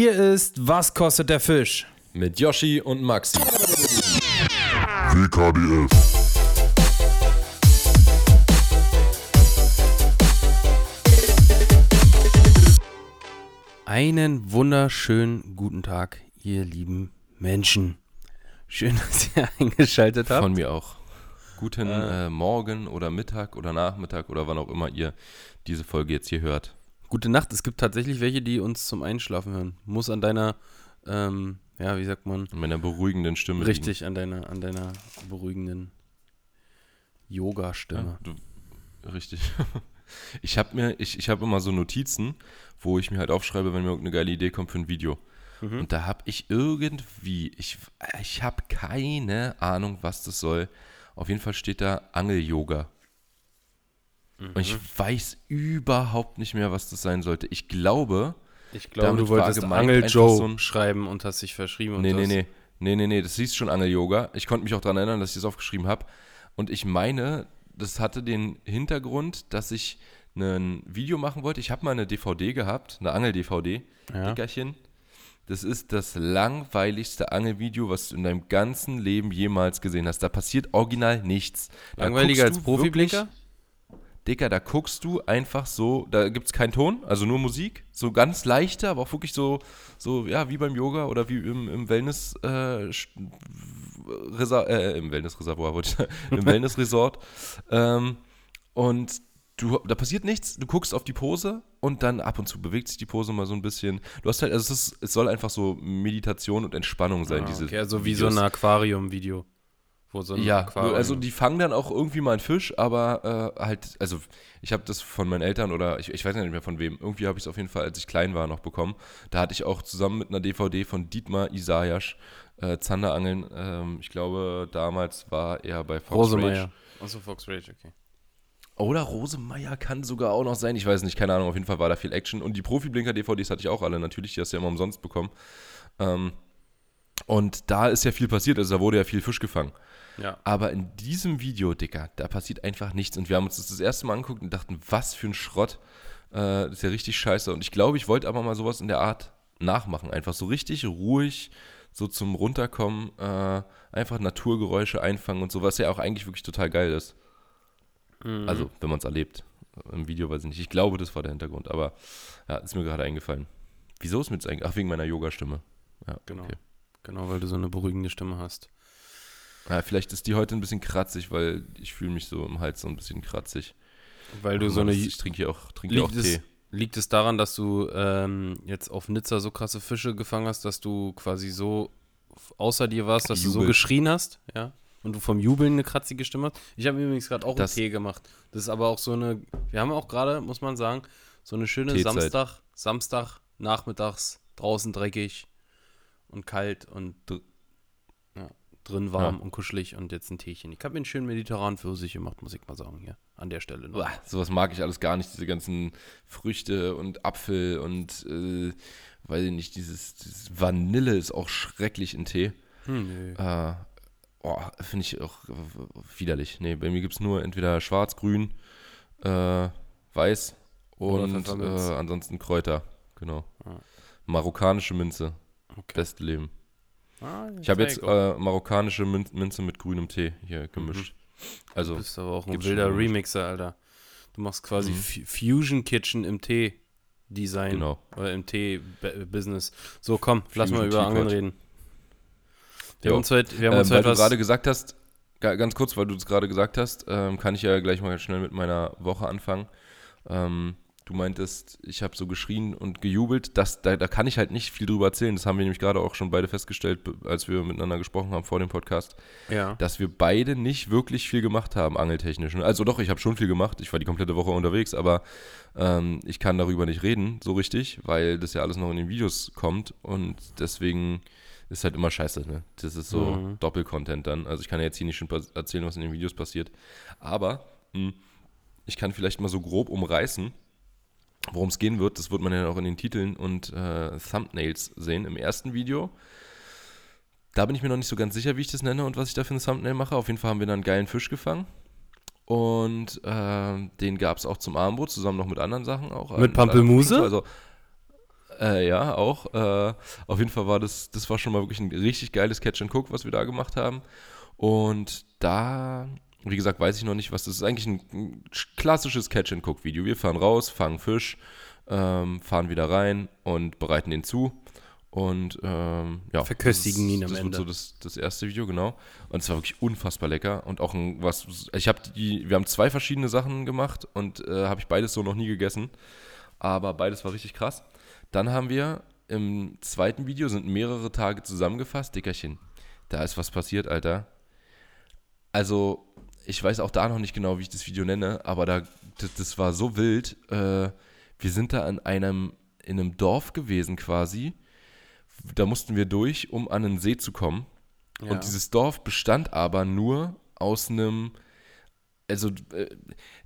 Hier ist Was kostet der Fisch? Mit Yoshi und Maxi. WKDF. Einen wunderschönen guten Tag, ihr lieben Menschen. Schön, dass ihr eingeschaltet habt. Von mir auch. Guten äh, Morgen oder Mittag oder Nachmittag oder wann auch immer ihr diese Folge jetzt hier hört. Gute Nacht. Es gibt tatsächlich welche, die uns zum Einschlafen hören. Muss an deiner, ähm, ja, wie sagt man? In meiner beruhigenden Stimme. Richtig, an deiner, an deiner beruhigenden Yoga-Stimme. Ja, du, richtig. Ich habe mir, ich, ich habe immer so Notizen, wo ich mir halt aufschreibe, wenn mir irgendeine geile Idee kommt für ein Video. Mhm. Und da habe ich irgendwie, ich, ich habe keine Ahnung, was das soll. Auf jeden Fall steht da Angel-Yoga. Und ich Mhm. weiß überhaupt nicht mehr, was das sein sollte. Ich glaube, Ich glaube, Damit du war wolltest gemeint Angel Joe so ein- schreiben und hast dich verschrieben. und nee, nee, nee, nee, nee, nee, das hieß schon Angel-Yoga. Ich konnte mich auch daran erinnern, dass ich das aufgeschrieben habe. Und ich meine, das hatte den Hintergrund, dass ich ein Video machen wollte. Ich habe mal eine DVD gehabt, eine Angel-DVD, Ja. Dickerchen. Das ist das langweiligste Angelvideo, was du in deinem ganzen Leben jemals gesehen hast. Da passiert original nichts. Da Langweiliger als wirklich- Dicker, da guckst du einfach so, da gibt es keinen Ton, also nur Musik, so ganz leichte, aber auch wirklich so, so ja, wie beim Yoga oder wie im, im Wellness, äh, Resa äh, im Wellness-Reservoir, wollte ich- im Wellness-Resort. ähm, und du, da passiert nichts, du guckst auf die Pose und dann ab und zu bewegt sich die Pose mal so ein bisschen. Du hast halt, also es, ist, es soll einfach so Meditation und Entspannung sein, Ah, diese okay, also wie so Videos. ein Aquarium-Video. Wo so ein Ja, Aquarium also die fangen dann auch irgendwie mal einen Fisch, aber äh, halt, also ich habe das von meinen Eltern oder ich, ich weiß nicht mehr von wem, irgendwie habe ich es auf jeden Fall, als ich klein war, noch bekommen. Da hatte ich auch zusammen mit einer DVD von Dietmar Isayasch äh, Zanderangeln. Ähm, ich glaube, damals war er bei Fox Rosemeier. Rage. Achso, Fox Rage, okay. Oder Rosemeier kann sogar auch noch sein, ich weiß nicht, keine Ahnung, auf jeden Fall war da viel Action. Und die Profi-Blinker-DVDs hatte ich auch alle natürlich, die hast du ja immer umsonst bekommen. Ähm, und da ist ja viel passiert, also da wurde ja viel Fisch gefangen. Ja. Aber in diesem Video, Dicker, da passiert einfach nichts. Und wir haben uns das das erste Mal angeguckt und dachten, was für ein Schrott. Äh, das ist ja richtig scheiße. Und ich glaube, ich wollte aber mal sowas in der Art nachmachen. Einfach so richtig ruhig, so zum Runterkommen, äh, einfach Naturgeräusche einfangen und so, was ja auch eigentlich wirklich total geil ist. Mhm. Also, wenn man es erlebt. Im Video weiß ich nicht. Ich glaube, das war der Hintergrund. Aber ja, ist mir gerade eingefallen. Wieso ist mir das eigentlich? Ach, wegen meiner Yoga-Stimme. Ja, Genau. okay. Genau, weil du so eine beruhigende Stimme hast. Ja, vielleicht ist die heute ein bisschen kratzig, weil ich fühle mich so im Hals so ein bisschen kratzig. Weil du so eine. Ich trinke hier auch, trinke auch es, Tee. liegt es daran, dass du ähm, jetzt auf Nizza so krasse Fische gefangen hast, dass du quasi so außer dir warst, dass du so geschrien hast, ja? Und du vom Jubeln eine kratzige Stimme hast? Ich habe übrigens gerade auch Das- einen Tee gemacht. Das ist aber auch so eine, wir haben auch gerade, muss man sagen, so eine schöne Teezeit. Samstag, Samstag, nachmittags, draußen dreckig und kalt und drin warm Ja. und kuschelig und jetzt ein Teechen. Ich habe mir einen schönen mediterranen Pfirsich gemacht, muss ich mal sagen, hier, an der Stelle. noch. Uah, sowas mag ich alles gar nicht, diese ganzen Früchte und Apfel und äh, weiß ich nicht, dieses, dieses Vanille ist auch schrecklich in Tee. Hm, nö. Äh, oh, finde ich auch widerlich. Nee, bei mir gibt es nur entweder schwarz, grün, äh, weiß und äh, ansonsten Kräuter. Genau. Ja. Marokkanische Minze. Okay. Beste Leben. Ah, Ich habe jetzt äh, marokkanische Min Minze mit grünem Tee hier gemischt. Also, Du bist aber auch ein wilder. Remixer, Alter. Du machst quasi Mhm. Fu- Fusion Kitchen im Tee-Design. Genau. Oder im Tee-Business. So, komm, lass mal über Angeln reden. Wir Jo. haben uns heute, wir haben ähm, uns weil heute du gerade gesagt hast, ga- ganz kurz, weil du es gerade gesagt hast, ähm, kann ich ja gleich mal schnell mit meiner Woche anfangen. Ähm, du meintest, ich habe so geschrien und gejubelt. Das, da, da kann ich halt nicht viel drüber erzählen. Das haben wir nämlich gerade auch schon beide festgestellt, als wir miteinander gesprochen haben vor dem Podcast, ja. dass wir beide nicht wirklich viel gemacht haben, angeltechnisch. Also doch, ich habe schon viel gemacht. Ich war die komplette Woche unterwegs, aber ähm, ich kann darüber nicht reden, so richtig, weil das ja alles noch in den Videos kommt und deswegen ist halt immer scheiße, ne? Das ist so Mhm. Doppelcontent dann. Also ich kann ja jetzt hier nicht schon erzählen, was in den Videos passiert. Aber mh, ich kann vielleicht mal so grob umreißen, worum es gehen wird. Das wird man ja auch in den Titeln und äh, Thumbnails sehen. Im ersten Video, da bin ich mir noch nicht so ganz sicher, wie ich das nenne und was ich da für ein Thumbnail mache. Auf jeden Fall haben wir da einen geilen Fisch gefangen. Und ähm, den gab es auch zum Armbrot, zusammen noch mit anderen Sachen auch. Mit Pampelmuse? Also, Äh, ja, auch. Äh, auf jeden Fall war das, das war schon mal wirklich ein richtig geiles Catch and Cook, was wir da gemacht haben. Und da, wie gesagt, weiß ich noch nicht, was das ist. Eigentlich ein, klassisches Catch and Cook Video. Wir fahren raus, fangen Fisch, ähm, fahren wieder rein und bereiten den zu. Und ähm, ja, Verköstigen das, ihn am das Ende. Wird so das, das erste Video, genau. Und es war wirklich unfassbar lecker. Und auch ein, was, ich habe die, wir haben zwei verschiedene Sachen gemacht und äh, habe ich beides so noch nie gegessen. Aber beides war richtig krass. Dann haben wir im zweiten Video sind mehrere Tage zusammengefasst. Dickerchen, da ist was passiert, Alter. Also, ich weiß auch da noch nicht genau, wie ich das Video nenne, aber da, das, das war so wild. Äh, wir sind da in einem, in einem Dorf gewesen quasi. Da mussten wir durch, um an einen See zu kommen. Ja. Und dieses Dorf bestand aber nur aus einem, also äh,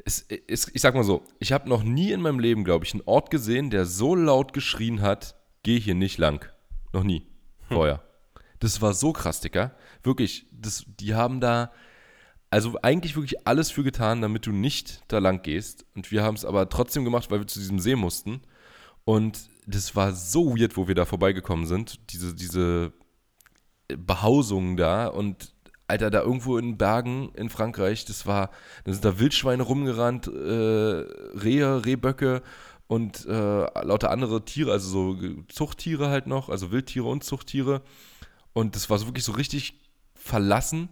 es, es, ich sag mal so, ich habe noch nie in meinem Leben, glaube ich, einen Ort gesehen, der so laut geschrien hat, geh hier nicht lang. Noch nie. Vorher. Das war so krass, Dicker. Wirklich, das, die haben da, also eigentlich wirklich alles für getan, damit du nicht da lang gehst. Und wir haben es aber trotzdem gemacht, weil wir zu diesem See mussten. Und das war so weird, wo wir da vorbeigekommen sind. Diese, diese Behausungen da und Alter, da irgendwo in Bergen in Frankreich, das war, da sind da Wildschweine rumgerannt, äh, Rehe, Rehböcke und äh, lauter andere Tiere, also so Zuchttiere halt noch, also Wildtiere und Zuchttiere. Und das war so wirklich so richtig verlassen.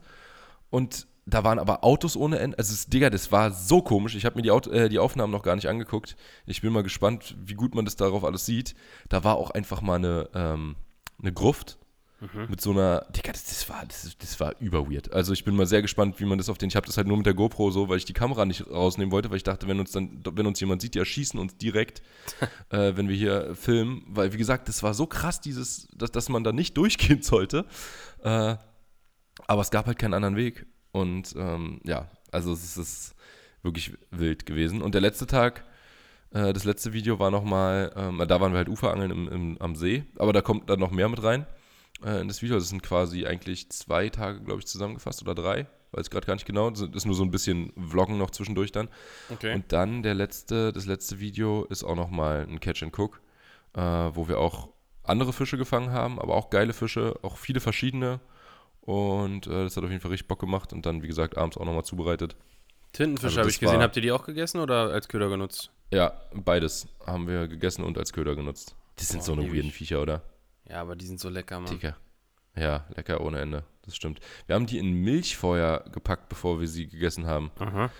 Und da waren aber Autos ohne Ende. Also, das, Digga, das war so komisch. Ich habe mir die, Auto, äh, die Aufnahmen noch gar nicht angeguckt. Ich bin mal gespannt, wie gut man das darauf alles sieht. Da war auch einfach mal eine, ähm, eine Gruft mit so einer. Digga, das, das, war, das, das war überweird. Also, ich bin mal sehr gespannt, wie man das auf den. Ich habe das halt nur mit der GoPro so, weil ich die Kamera nicht rausnehmen wollte, weil ich dachte, wenn uns dann, wenn uns jemand sieht, die erschießen uns direkt, äh, wenn wir hier filmen. Weil, wie gesagt, das war so krass, dieses, dass, dass man da nicht durchgehen sollte. Äh, aber es gab halt keinen anderen Weg. Und ähm, ja, also es ist wirklich wild gewesen. Und der letzte Tag, äh, das letzte Video war nochmal, ähm, da waren wir halt Uferangeln im, im, am See, aber da kommt dann noch mehr mit rein äh, in das Video. Das sind quasi eigentlich zwei Tage, glaube ich, zusammengefasst oder drei. Weiß gerade gar nicht genau. Das ist nur so ein bisschen Vloggen noch zwischendurch dann. Okay. Und dann der letzte, das letzte Video ist auch nochmal ein Catch and Cook, äh, wo wir auch andere Fische gefangen haben, aber auch geile Fische, auch viele verschiedene. Und äh, das hat auf jeden Fall richtig Bock gemacht und dann, wie gesagt, abends auch nochmal zubereitet. Tintenfisch Also habe ich gesehen. war- Habt ihr die auch gegessen oder als Köder genutzt? Ja, beides haben wir gegessen und als Köder genutzt. Das sind Boah, so eine weirden. Viecher, oder? Ja, aber die sind so lecker, Mann. Dicker. Ja, lecker ohne Ende. Das stimmt. Wir haben die in Milch vorher gepackt, bevor wir sie gegessen haben. Äh,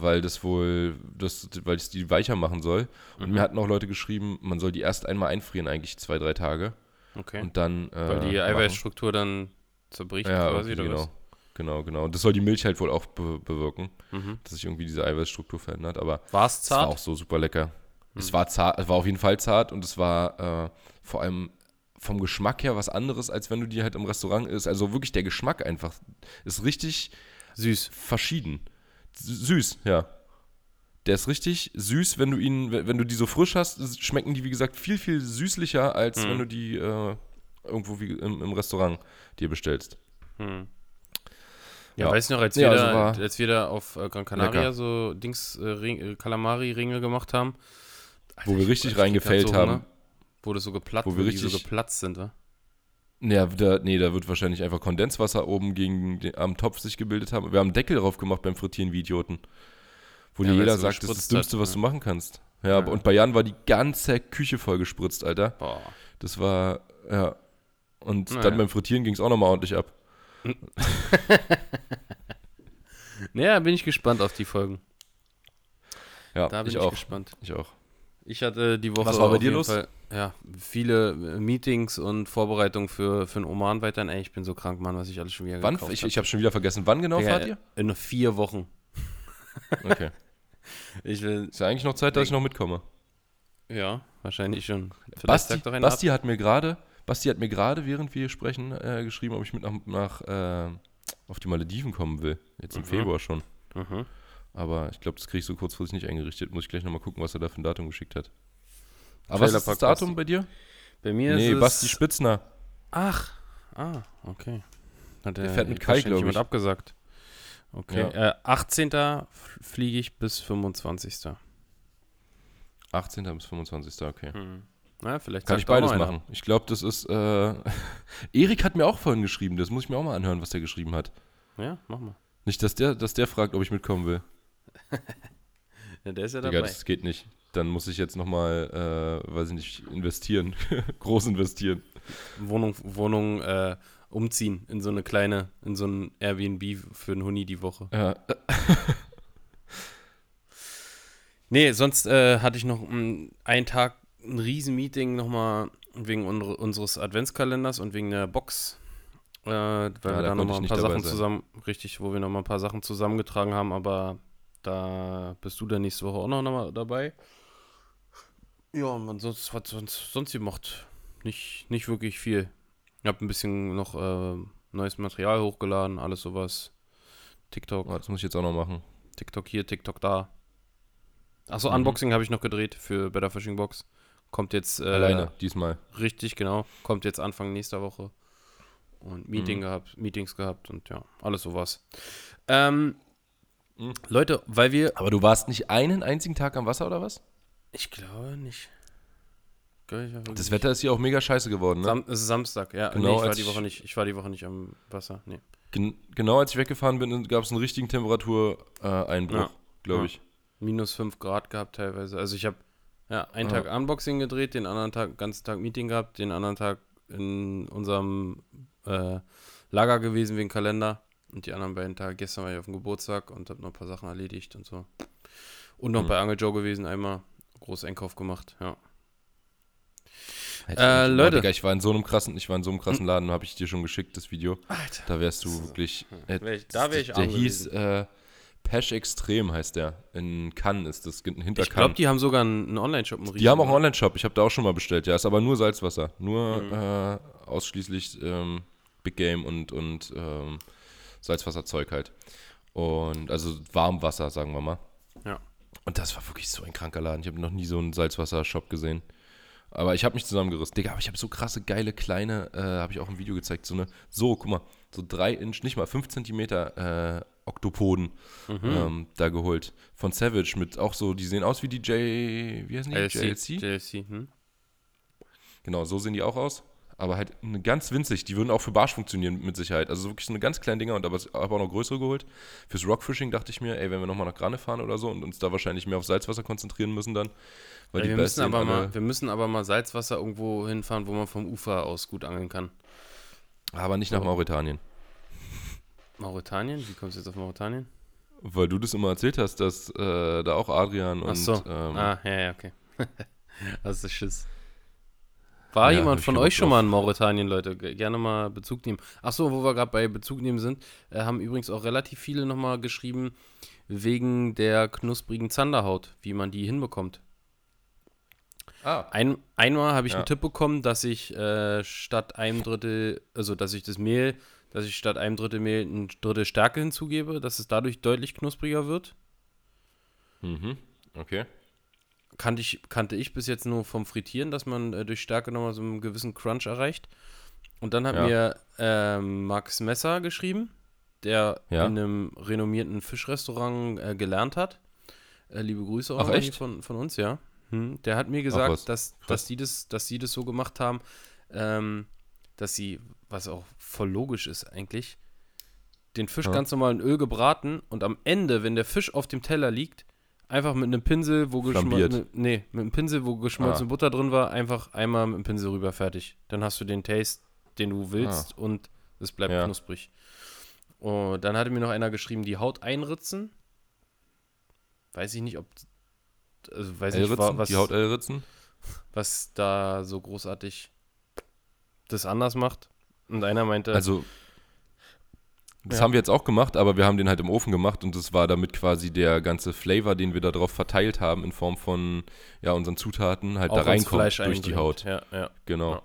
weil das wohl, das, weil es die weicher machen soll. Und Mhm. mir hatten auch Leute geschrieben, man soll die erst einmal einfrieren, eigentlich zwei, drei Tage. Okay. Und dann. Äh, Weil die machen. Eiweißstruktur dann zerbricht Ja, quasi, oder genau. Genau, genau. Und das soll die Milch halt wohl auch be bewirken? Mhm. dass sich irgendwie diese Eiweißstruktur verändert. Aber War es es war zart? auch so super lecker. Es Hm. war zart, es war auf jeden Fall zart und es war äh, vor allem vom Geschmack her was anderes, als wenn du die halt im Restaurant isst. Also wirklich der Geschmack einfach ist richtig Süß. verschieden. Süß, ja. Der ist richtig süß, wenn du ihn, wenn du die so frisch hast, schmecken die, wie gesagt, viel, viel süßlicher, als Mhm. wenn du die äh, irgendwo wie im, im Restaurant dir bestellst. Hm. Ja, Ja. weißt du noch, als Ja, wir, also da, als wir da auf äh, Gran Canaria Lecker. so Dings, äh, Ring, äh, Kalamari-Ringe gemacht haben, Wo wir ich- richtig ich reingefällt so haben. Hunger, Wo das so geplatzt, Wo wo, wir die so richtig- geplatzt sind, wa? Ja, da, nee, da wird wahrscheinlich einfach Kondenswasser oben gegen den, am Topf sich gebildet haben. Wir haben einen Deckel drauf gemacht beim Frittieren wie Idioten. Wo Ja, dir jeder sagt, das ist das Dümmste, hat, was ja. du machen kannst. Ja, Ja. und bei Jan war die ganze Küche voll gespritzt, Alter. Boah. Das war, ja. Und Naja. dann beim Frittieren ging es auch nochmal ordentlich ab. Naja, bin ich gespannt auf die Folgen. Ja, Da bin ich ich, auch. gespannt. Ich auch. Ich hatte die Woche Was war bei dir los? Fall, ja, viele äh, Meetings und Vorbereitungen für, für einen Oman weiterhin. Ey, ich bin so krank, Mann, was ich alles schon wieder Wann? gekauft Ich, hab. ich habe schon wieder vergessen, wann genau Digga, fahrt ihr? In vier Wochen. Okay. Ich will, Ist ja eigentlich noch Zeit, dass ich noch mitkomme. ja, wahrscheinlich schon. Vielleicht Basti, sagt doch einer Basti hat mir gerade, Basti hat mir gerade, während wir hier sprechen, äh, geschrieben, ob ich mit nach, nach äh, auf die Malediven kommen will. Jetzt im Mhm. Februar schon. Mhm. Aber ich glaube, das kriege ich so kurzfristig nicht eingerichtet. Muss ich gleich nochmal gucken, was er da für ein Datum geschickt hat. Aber was ist das Datum Basti. bei dir? Bei mir Nee, ist Basti es... Spitzner. Ach, ah, okay. Hat Der fährt mit Kai, wahrscheinlich glaub jemand ich. abgesagt. Okay, äh, 18. f- fliege ich bis 25. 18. bis 25. Okay. Hm. Na, vielleicht Kann ich beides machen. Ich glaube, das ist. Äh, Erik hat mir auch vorhin geschrieben. Das muss ich mir auch mal anhören, was der geschrieben hat. Ja, mach mal. Nicht, dass der, dass der fragt, ob ich mitkommen will. Ja, der ist ja Digga, dabei. das geht nicht. Dann muss ich jetzt nochmal, äh, weiß ich nicht, investieren. Groß investieren. Wohnung, Wohnung äh, umziehen in so eine kleine, in so ein Airbnb für einen Huni die Woche. Ja. Nee, sonst äh, hatte ich noch mm, einen Tag ein Riesenmeeting nochmal wegen unre- unseres Adventskalenders und wegen der Box. Äh, weil wir da nochmal ein paar Sachen zusammen, richtig, wo wir nochmal ein paar Sachen zusammengetragen haben, aber da bist du dann nächste Woche auch noch mal dabei. Ja, und man sonst was sonst, sonst gemacht. Nicht, nicht wirklich viel. Ich habe ein bisschen noch äh, neues Material hochgeladen, alles sowas. TikTok. Oh, das muss ich jetzt auch noch machen. TikTok hier, TikTok da. Achso, Mhm. Unboxing habe ich noch gedreht für Better Fishing Box. Kommt jetzt äh, Alleine, diesmal. Richtig, genau. Kommt jetzt Anfang nächster Woche. Und Meeting Mhm. gehabt, Meetings gehabt und ja, alles sowas. Ähm, Mhm. Leute, weil wir. Aber du warst nicht einen einzigen Tag am Wasser oder was? Ich glaube nicht. Das. Wetter ist hier auch mega scheiße geworden, ne? Sam es ist Samstag, ja. Genau, nee, ich war die Woche nicht. Ich war die Woche nicht am Wasser. Nee. Gen genau als ich weggefahren bin, gab es einen richtigen Temperatureinbruch, Ja. glaube Ja. ich. Minus 5 Grad gehabt teilweise. Also ich habe ja, einen Ja. Tag Unboxing gedreht, den anderen Tag, ganzen Tag Meeting gehabt, den anderen Tag in unserem äh, Lager gewesen wegen Kalender. Und die anderen beiden Tage, gestern war ich auf dem Geburtstag und habe noch ein paar Sachen erledigt und so. Und noch Mhm. bei Angel Joe gewesen, einmal groß Einkauf gemacht, ja. Äh, Leute. Digga, ich war in so einem krassen, ich war in so einem krassen Laden, habe ich dir schon geschickt, das Video. Alter. Da wärst du wirklich. Äh, Wär ich- da wär ich Der hieß äh, Pesh Extrem, heißt der. In Cannes ist das, hinter Ich glaube, Cannes. die haben sogar einen, Online-Shop. einen Die haben auch einen Online-Shop, ich habe da auch schon mal bestellt. Ja, ist aber nur Salzwasser. Nur Mhm. äh, ausschließlich ähm, Big Game und, und ähm, Salzwasserzeug halt. Und also Warmwasser, sagen wir mal. Ja. Und das war wirklich so ein kranker Laden. Ich habe noch nie so einen Salzwasser-Shop gesehen. Aber ich habe mich zusammengerissen. Digga, aber ich habe so krasse, geile, kleine, äh, habe ich auch im Video gezeigt. So eine, so, guck mal, so drei Inch, nicht mal fünf Zentimeter äh, Oktopoden Mhm. ähm, da geholt. Von Savage mit auch so, die sehen aus wie die J, wie heißen die? LC. JLC? JLC, hm? Genau, so sehen die auch aus. Aber halt eine ganz winzig. Die würden auch für Barsch funktionieren mit Sicherheit. Also wirklich so eine ganz kleine Dinger und aber habe auch noch größere geholt. Fürs Rockfishing dachte ich mir, ey, wenn wir nochmal nach Grane fahren oder so und uns da wahrscheinlich mehr auf Salzwasser konzentrieren müssen dann. Weil die wir, müssen aber mal, wir müssen aber mal Salzwasser irgendwo hinfahren, wo man vom Ufer aus gut angeln kann. aber nicht nach. Mauretanien. Mauretanien? Wie kommst du jetzt auf Mauretanien? Weil du das immer erzählt hast, dass äh, da auch Adrian und Ach so. ähm, ah, ja, ja, okay. Hast du Schiss. War Ja, jemand von euch schon mal in Mauretanien, Leute? Ge- Gerne mal Bezug nehmen. Ach so, wo wir gerade bei Bezug nehmen sind, äh, haben übrigens auch relativ viele nochmal geschrieben, wegen der knusprigen Zanderhaut, wie man die hinbekommt. Ah, Ein, einmal habe ich Ja. einen Tipp bekommen, dass ich äh, statt einem Drittel, also dass ich das Mehl, dass ich statt einem Drittel Mehl ein Drittel Stärke hinzugebe, dass es dadurch deutlich knuspriger wird. mhm, okay. Kannte ich, kannte ich bis jetzt nur vom Frittieren, dass man äh, durch Stärke nochmal so einen gewissen Crunch erreicht. Und dann hat Ja. mir ähm, Max Messer geschrieben, der Ja. in einem renommierten Fischrestaurant äh, gelernt hat. Äh, liebe Grüße auch Ach, die von, von uns, ja. Hm, der hat mir gesagt, dass, dass, die das, dass sie das so gemacht haben, ähm, dass sie, was auch voll logisch ist eigentlich, den Fisch Ja. ganz normal in Öl gebraten und am Ende, wenn der Fisch auf dem Teller liegt, einfach mit einem Pinsel, wo Flambiert. geschmolzene, nee, mit einem Pinsel, wo geschmolzene Ah. Butter drin war, einfach einmal mit dem Pinsel rüber fertig. Dann hast du den Taste, den du willst und es bleibt Ah. Ja. knusprig. Und dann hatte mir noch einer geschrieben, die Haut einritzen. Weiß ich nicht, ob also weiß nicht, was, die Haut L-Ritzen. was da so großartig das anders macht. Und einer meinte, Also, das Ja. haben wir jetzt auch gemacht, aber wir haben den halt im Ofen gemacht und das war damit quasi der ganze Flavor, den wir da drauf verteilt haben in Form von ja, unseren Zutaten, halt auch da reinkommt Fleisch durch die eindringt. Haut. Ja, ja. Genau. Ja.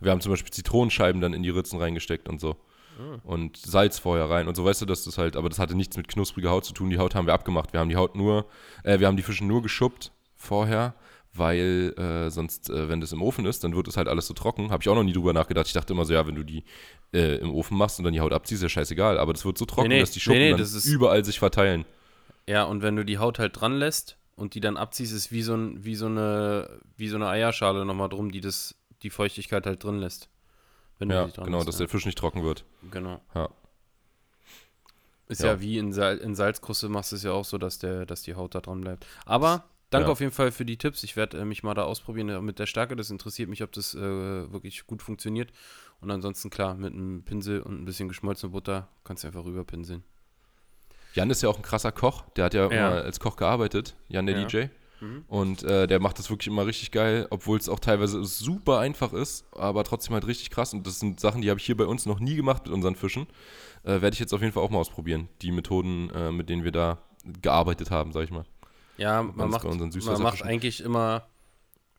Wir haben zum Beispiel Zitronenscheiben dann in die Ritzen reingesteckt und so. Ah. Und Salz vorher rein und so, weißt du, dass das halt, aber das hatte nichts mit knuspriger Haut zu tun. Die Haut haben wir abgemacht. Wir haben die Haut nur, äh, wir haben die Fische nur geschuppt vorher, weil äh, sonst, äh, wenn das im Ofen ist, dann wird es halt alles so trocken. Habe ich auch noch nie drüber nachgedacht. Ich dachte immer so, ja, wenn du die äh, im Ofen machst und dann die Haut abziehst, ist ja scheißegal. Aber das wird so trocken, nee, dass die nee, Schuppen nee, dann das ist- überall sich verteilen. Ja, und wenn du die Haut halt dran lässt und die dann abziehst, ist wie so, ein, wie so, eine, wie so eine Eierschale nochmal drum, die das, die Feuchtigkeit halt drin lässt. Wenn ja, genau, lässt, dass ja. der Fisch nicht trocken wird. Genau. Ja. Ist ja, ja wie in, Sal in Salzkruste machst du es ja auch so, dass, der, dass die Haut da dran bleibt. Aber danke ja. auf jeden Fall für die Tipps. Ich werde äh, mich mal da ausprobieren äh, mit der Stärke. Das interessiert mich, ob das äh, wirklich gut funktioniert. Und ansonsten, klar, mit einem Pinsel und ein bisschen geschmolzene Butter kannst du einfach rüberpinseln. Jan ist ja auch ein krasser Koch. Der hat ja, ja. mal als Koch gearbeitet. Jan, der DJ. Mhm. Und äh, der macht das wirklich immer richtig geil, obwohl es auch teilweise super einfach ist, aber trotzdem halt richtig krass. Und das sind Sachen, die habe ich hier bei uns noch nie gemacht mit unseren Fischen. Äh, Werde ich jetzt auf jeden Fall auch mal ausprobieren. Die Methoden, äh, mit denen wir da gearbeitet haben, sag ich mal. Ja, man macht, man macht eigentlich immer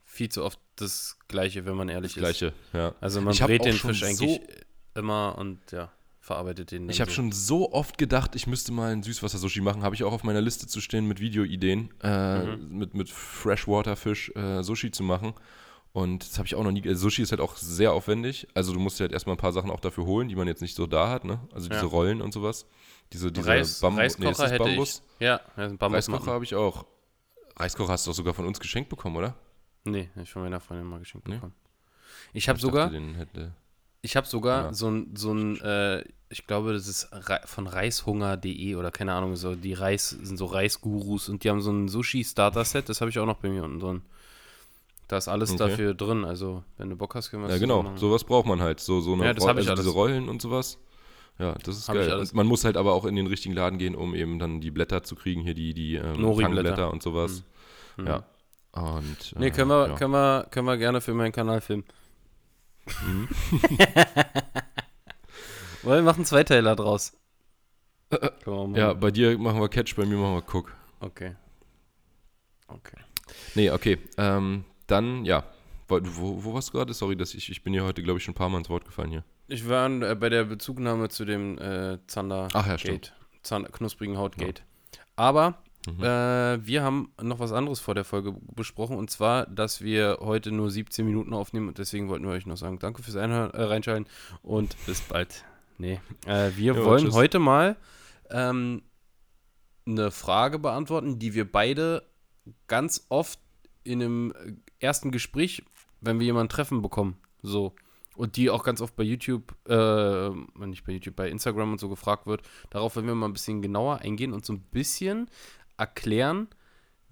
viel zu oft das Gleiche, wenn man ehrlich das Gleiche, ja. Also man brät den Fisch eigentlich so immer und ja verarbeitet den. Ich habe so. schon so oft gedacht, ich müsste mal ein Süßwasser-Sushi machen. Habe ich auch auf meiner Liste zu stehen mit Videoideen, äh, mhm. mit, mit Freshwater-Fisch äh, Sushi zu machen. Und das habe ich auch noch nie. Also Sushi ist halt auch sehr aufwendig. Also du musst halt erstmal ein paar Sachen auch dafür holen, die man jetzt nicht so da hat, ne? Also diese ja. Rollen und sowas. Diese, diese Reis, Bambu Reiskocher nee, hätte Bambus? ich. Ja, Reiskocher habe ich auch. Reiskocher hast du doch sogar von uns geschenkt bekommen, oder? Nee, ich von meiner Freundin mal geschenkt nee? bekommen. Ich habe sogar. Ich habe sogar ja. so ein, so ein äh, ich glaube, das ist von reishunger.de oder keine Ahnung, so die Reis sind so Reisgurus und die haben so ein Sushi-Starter-Set, das habe ich auch noch bei mir unten drin. Da ist alles okay. dafür drin, also wenn du Bock hast, können wir Ja, genau, so sowas braucht man halt, so, so eine ja, das Roll, also alles. diese Rollen und sowas. Ja, das ist hab geil. Und man muss halt aber auch in den richtigen Laden gehen, um eben dann die Blätter zu kriegen, hier die, die ähm, Fangblätter und sowas. Mhm. Ja. Und, nee, können wir, ja. können, wir, können wir gerne für meinen Kanal filmen. Mhm. Weil wir machen Zweiteiler draus. ja, bei dir machen wir Catch, bei mir machen wir Cook. Okay. Okay. Nee, okay. Ähm, dann, ja. Wo, wo, warst du gerade? Sorry, dass ich, ich bin hier heute, glaube ich, schon ein paar Mal ins Wort gefallen hier. Ich war äh, bei der Bezugnahme zu dem äh, Zander Ach ja, Gate. Zander, knusprigen Hautgate. Ja. Aber Mhm. Äh, wir haben noch was anderes vor der Folge besprochen und zwar, dass wir heute nur 17 Minuten aufnehmen und deswegen wollten wir euch noch sagen, danke fürs Einhören, äh, Reinschalten und bis bald. Nee, äh, wir jo, wollen tschüss. heute mal ähm, eine Frage beantworten, die wir beide ganz oft in einem ersten Gespräch, wenn wir jemanden treffen bekommen, so und die auch ganz oft bei YouTube, äh, nicht bei YouTube, bei Instagram und so gefragt wird. Darauf wollen wir mal ein bisschen genauer eingehen und so ein bisschen erklären,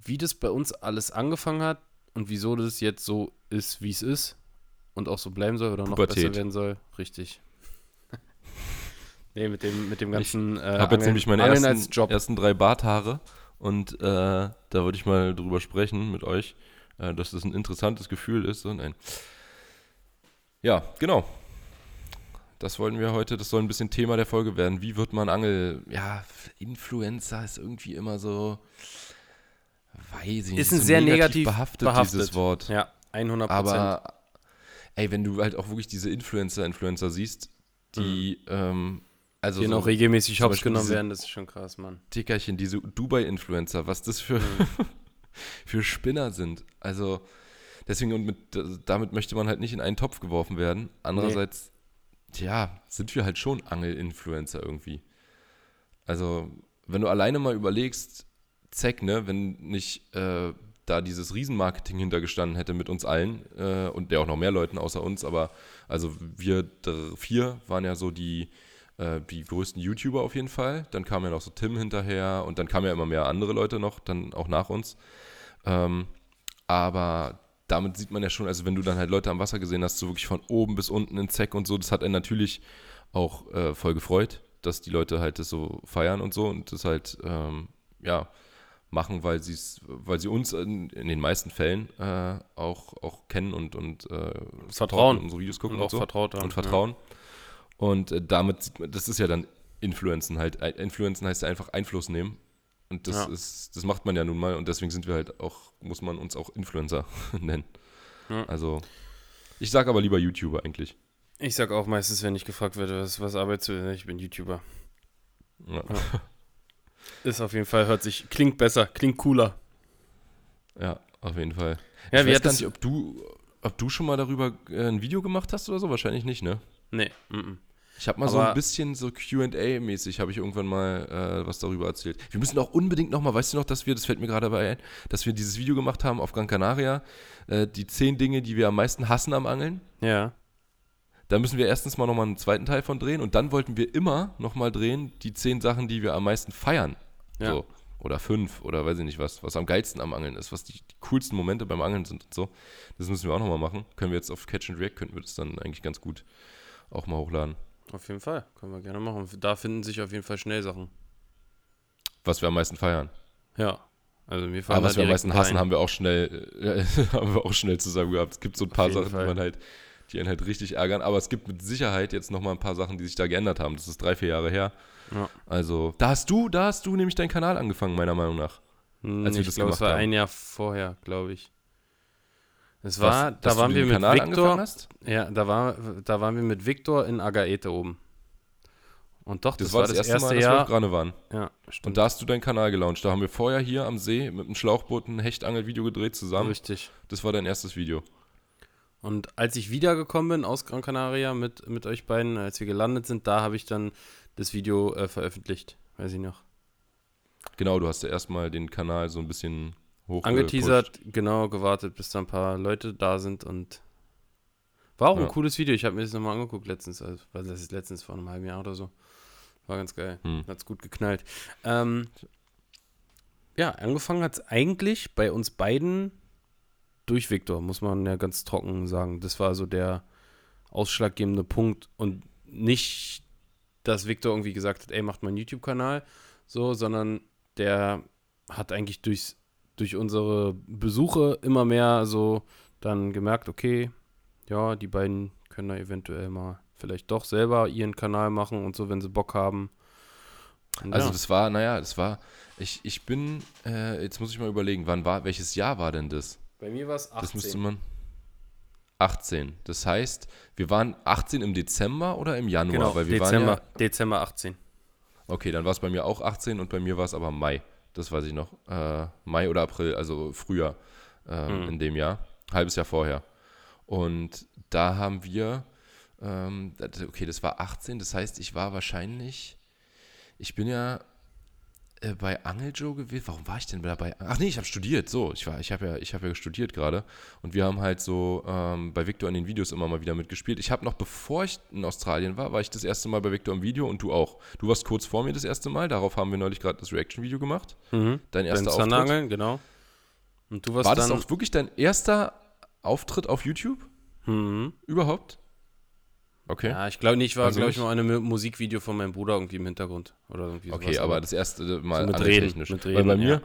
wie das bei uns alles angefangen hat und wieso das jetzt so ist, wie es ist und auch so bleiben soll oder noch Pubertät. besser werden soll. Richtig. nee, mit dem, mit dem ganzen. Ich äh, habe jetzt nämlich meine ersten, ersten, drei Barthaare und äh, da würde ich mal drüber sprechen mit euch, äh, dass das ein interessantes Gefühl ist. Und nein. Ja, genau das wollen wir heute, das soll ein bisschen Thema der Folge werden. Wie wird man Angel? Ja, Influencer ist irgendwie immer so, weiß ich nicht. Ist ein so sehr negativ, behaftet, behaftet, dieses Wort. Ja, 100 Aber, ey, wenn du halt auch wirklich diese Influencer, Influencer siehst, die, mhm. ähm, also. Die so, noch regelmäßig hops genommen werden, das ist schon krass, Mann. Dickerchen, diese Dubai-Influencer, was das für, mhm. für Spinner sind. Also, deswegen, und mit, damit möchte man halt nicht in einen Topf geworfen werden. Andererseits tja, sind wir halt schon Angel-Influencer irgendwie. Also, wenn du alleine mal überlegst, Zeck, ne, wenn nicht äh, da dieses Riesenmarketing hintergestanden hätte mit uns allen äh, und der auch noch mehr Leuten außer uns, aber also wir vier waren ja so die, äh, die größten YouTuber auf jeden Fall. Dann kam ja noch so Tim hinterher und dann kamen ja immer mehr andere Leute noch, dann auch nach uns. Ähm, aber damit sieht man ja schon, also wenn du dann halt Leute am Wasser gesehen hast, so wirklich von oben bis unten in Zeck und so, das hat er natürlich auch äh, voll gefreut, dass die Leute halt das so feiern und so und das halt, ähm, ja, machen, weil, weil sie uns in, in den meisten Fällen äh, auch, auch kennen und, und äh, vertrauen. unsere Videos gucken und, und so. vertraut haben, und vertrauen. Ja. Und äh, damit, das ist ja dann Influenzen halt. Influenzen heißt ja einfach Einfluss nehmen und das ja. ist, das macht man ja nun mal und deswegen sind wir halt auch, muss man uns auch Influencer nennen. Ja. Also, ich sage aber lieber YouTuber eigentlich. Ich sag auch meistens, wenn ich gefragt werde, was, was arbeitest du? Ich bin YouTuber. Ja. Ist auf jeden Fall, hört sich, klingt besser, klingt cooler. Ja, auf jeden Fall. Ja, ich weiß gar nicht, ob du, ob du schon mal darüber äh, ein Video gemacht hast oder so? Wahrscheinlich nicht, ne? Nee, m, -m. Ich habe mal so Aber- ein bisschen so Q&A-mäßig, habe ich irgendwann mal äh, was darüber erzählt. Wir müssen auch unbedingt nochmal, weißt du noch, dass wir, das fällt mir gerade dabei ein, dass wir dieses Video gemacht haben auf Gran Canaria, äh, die zehn Dinge, die wir am meisten hassen am Angeln. Ja. Da müssen wir erstens mal nochmal einen zweiten Teil von drehen und dann wollten wir immer nochmal drehen, die zehn Sachen, die wir am meisten feiern. Ja. So. Oder fünf oder weiß ich nicht was, was am geilsten am Angeln ist, was die, die coolsten Momente beim Angeln sind und so. Das müssen wir auch nochmal machen. Können wir jetzt auf Catch and React, könnten wir das dann eigentlich ganz gut auch mal hochladen. Auf jeden Fall. Können wir gerne machen. Da finden sich auf jeden Fall schnell Sachen. Was wir am meisten feiern. Ja. Also mir Aber da was wir am meisten hassen, haben wir auch schnell, äh, haben wir auch schnell zusammen gehabt. Es gibt so ein paar Sachen, Fall. die man halt, die einen halt richtig ärgern. Aber es gibt mit Sicherheit jetzt nochmal ein paar Sachen, die sich da geändert haben. Das ist drei, vier Jahre her. Ja. Also, da hast du, da hast du nämlich deinen Kanal angefangen, meiner Meinung nach. Hm, als wir ich das glaube, es gemacht war haben. ein Jahr vorher, glaube ich. Es Was, war, dass da waren wir mit Kanal Victor. Ja, da, war, da waren wir mit Victor in Agaete oben. Und doch, Das, das, war das, erste Mal, dass wir Jahr. auf Grane waren. Ja, stimmt. Und da hast du deinen Kanal gelauncht. Da haben wir vorher hier am See mit einem Schlauchboot ein Hechtangel-Video gedreht zusammen. Richtig. Das war dein erstes Video. Und als ich wiedergekommen bin aus Gran Canaria mit, mit euch beiden, als wir gelandet sind, da habe ich dann das Video äh, veröffentlicht. Weiß ich noch. Genau, du hast ja erstmal den Kanal so ein bisschen Angeteasert, genau, gewartet, bis da ein paar Leute da sind und war auch Ja. ein cooles Video. Ich habe mir das nochmal angeguckt letztens, also, weil das ist letztens vor einem halben Jahr oder so. War ganz geil. Hm. Hat's gut geknallt. Ähm, ja, angefangen hat es eigentlich bei uns beiden durch Victor, muss man ja ganz trocken sagen. Das war so der ausschlaggebende Punkt und nicht, dass Victor irgendwie gesagt hat, ey, macht mal einen YouTube-Kanal, so, sondern der hat eigentlich durchs, durch unsere Besuche immer mehr so dann gemerkt, okay, ja, die beiden können da eventuell mal vielleicht doch selber ihren Kanal machen und so, wenn sie Bock haben. Und Also ja. das war, naja, das war, ich, ich bin, äh, jetzt muss ich mal überlegen, wann war, welches Jahr war denn das? Bei mir war es 18. Das müsste man, 18. Das heißt, wir waren 18 im Dezember oder im Januar? genau, Weil wir Dezember, waren ja, Dezember 18. okay, dann war es bei mir auch 18 und bei mir war es aber Mai. Das weiß ich noch. Äh, Mai oder April, also früher ähm, Mhm. in dem Jahr. Halbes Jahr vorher. Und da haben wir, ähm, okay, das war 18, das heißt, ich war wahrscheinlich, ich bin ja äh, bei Angel Joe gewesen. Warum war ich denn dabei? Ach nee, ich habe studiert. So, ich war, ich habe ja, ich habe ja studiert gerade und wir haben halt so ähm, bei Victor in den Videos immer mal wieder mitgespielt. Ich habe noch, bevor ich in Australien war, war ich das erste Mal bei Victor im Video und du auch. Du warst kurz vor mir das erste Mal. Darauf haben wir neulich gerade das Reaction-Video gemacht. Mhm. Dein erster Beim Auftritt. Zanderangeln, genau. Und du warst War das auch wirklich dein erster Auftritt auf YouTube Mhm. überhaupt? Okay. Ja, ich glaube nicht, war, Also glaube ich, mal ein Mu- Musikvideo von meinem Bruder irgendwie im Hintergrund. Oder irgendwie sowas. Okay, aber das erste Mal So mit Reden, technisch. mit Weil Reden, bei mir, ja.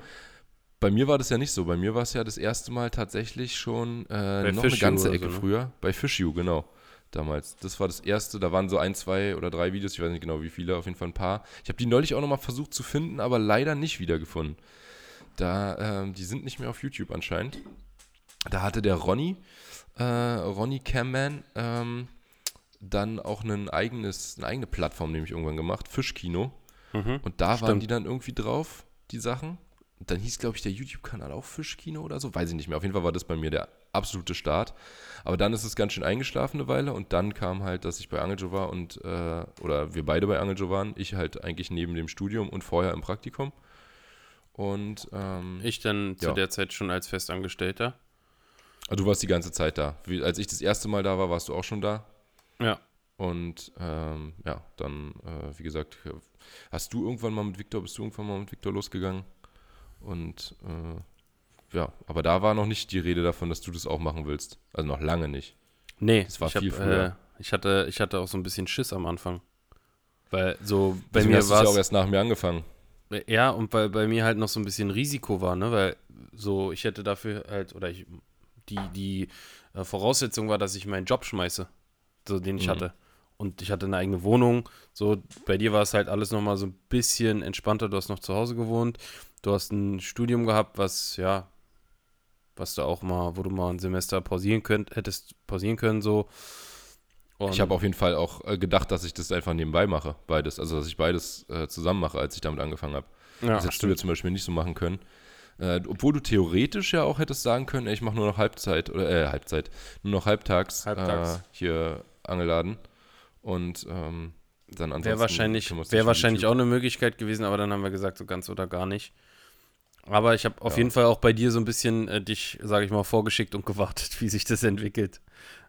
bei mir war das ja nicht so. Bei mir war es ja das erste Mal tatsächlich schon äh, noch Fish eine ganze Ecke so, ne? früher. Bei Fish You, genau. Damals. Das war das erste. Da waren so ein, zwei oder drei Videos. Ich weiß nicht genau wie viele. Auf jeden Fall ein paar. Ich habe die neulich auch nochmal versucht zu finden, aber leider nicht wiedergefunden. Da, ähm, die sind nicht mehr auf YouTube anscheinend. Da hatte der Ronny, äh, Ronny Camman, ähm, dann auch ein eigenes, eine eigene Plattform nämlich irgendwann gemacht, Fischkino. Mhm. Und da waren Stimmt. die dann irgendwie drauf, die Sachen. Und dann hieß, glaube ich, der YouTube-Kanal auch Fischkino oder so. Weiß ich nicht mehr. Auf jeden Fall war das bei mir der absolute Start. Aber dann ist es ganz schön eingeschlafen eine Weile. Und dann kam halt, dass ich bei Angeljo war und, äh, oder wir beide bei Angeljo waren. Ich halt eigentlich neben dem Studium und vorher im Praktikum. Und ähm, Ich dann zu Ja. der Zeit schon als Festangestellter. ah, du warst die ganze Zeit da. Wie, als ich das erste Mal da war, warst du auch schon da. Ja. Und ähm, ja, dann, äh, wie gesagt, hast du irgendwann mal mit Viktor, bist du irgendwann mal mit Viktor losgegangen? Und äh, ja, aber da war noch nicht die Rede davon, dass du das auch machen willst. Also noch lange nicht. Nee, Das war ich, hab, viel früher. Äh, ich, hatte, ich hatte auch so ein bisschen Schiss am Anfang. Weil so bei Deswegen mir hast du war ja auch es. erst nach mir angefangen. Ja, und weil bei mir halt noch so ein bisschen Risiko war, ne? Weil so, ich hätte dafür halt, oder ich, die, die äh, Voraussetzung war, dass ich meinen Job schmeiße, so den ich Mhm. hatte. Und ich hatte eine eigene Wohnung. So, bei dir war es halt alles nochmal so ein bisschen entspannter. Du hast noch zu Hause gewohnt. Du hast ein Studium gehabt, was, ja, was du auch mal, wo du mal ein Semester pausieren könnt, hättest pausieren können, so. Und Ich habe auf jeden Fall auch äh, gedacht, dass ich das einfach nebenbei mache, beides. Also, dass ich beides äh, zusammen mache, als ich damit angefangen habe. ja, das hättest du ja zum Beispiel nicht so machen können. Äh, obwohl du theoretisch ja auch hättest sagen können, ey, ich mache nur noch Halbzeit, oder äh, Halbzeit, nur noch halbtags, Halbtags. Äh, hier Angelladen. Und ähm, Dann ansonsten Wäre wahrscheinlich, wär wahrscheinlich auch eine Möglichkeit gewesen, aber dann haben wir gesagt, so ganz oder gar nicht. Aber ich habe auf Ja. jeden Fall auch bei dir so ein bisschen äh, dich, sage ich mal, vorgeschickt und gewartet, wie sich das entwickelt.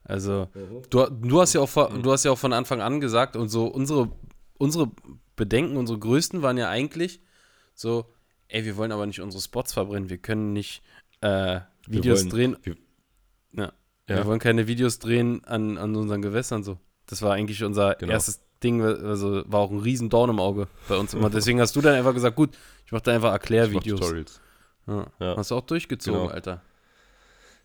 Also, du, du, hast ja auch, vor- du hast ja auch von Anfang an gesagt, und so unsere, unsere Bedenken, unsere größten waren ja eigentlich so, ey, wir wollen aber nicht unsere Spots verbrennen, wir können nicht äh, Videos wollen- drehen. wir- ja. Ja. Wir wollen keine Videos drehen an, an unseren Gewässern so. Das war eigentlich unser Genau. erstes Ding, also war auch ein riesen Dorn im Auge bei uns immer. Deswegen hast du dann einfach gesagt, gut, ich mache da einfach Erklärvideos. Ja. Ja. Hast du auch durchgezogen, Genau. Alter.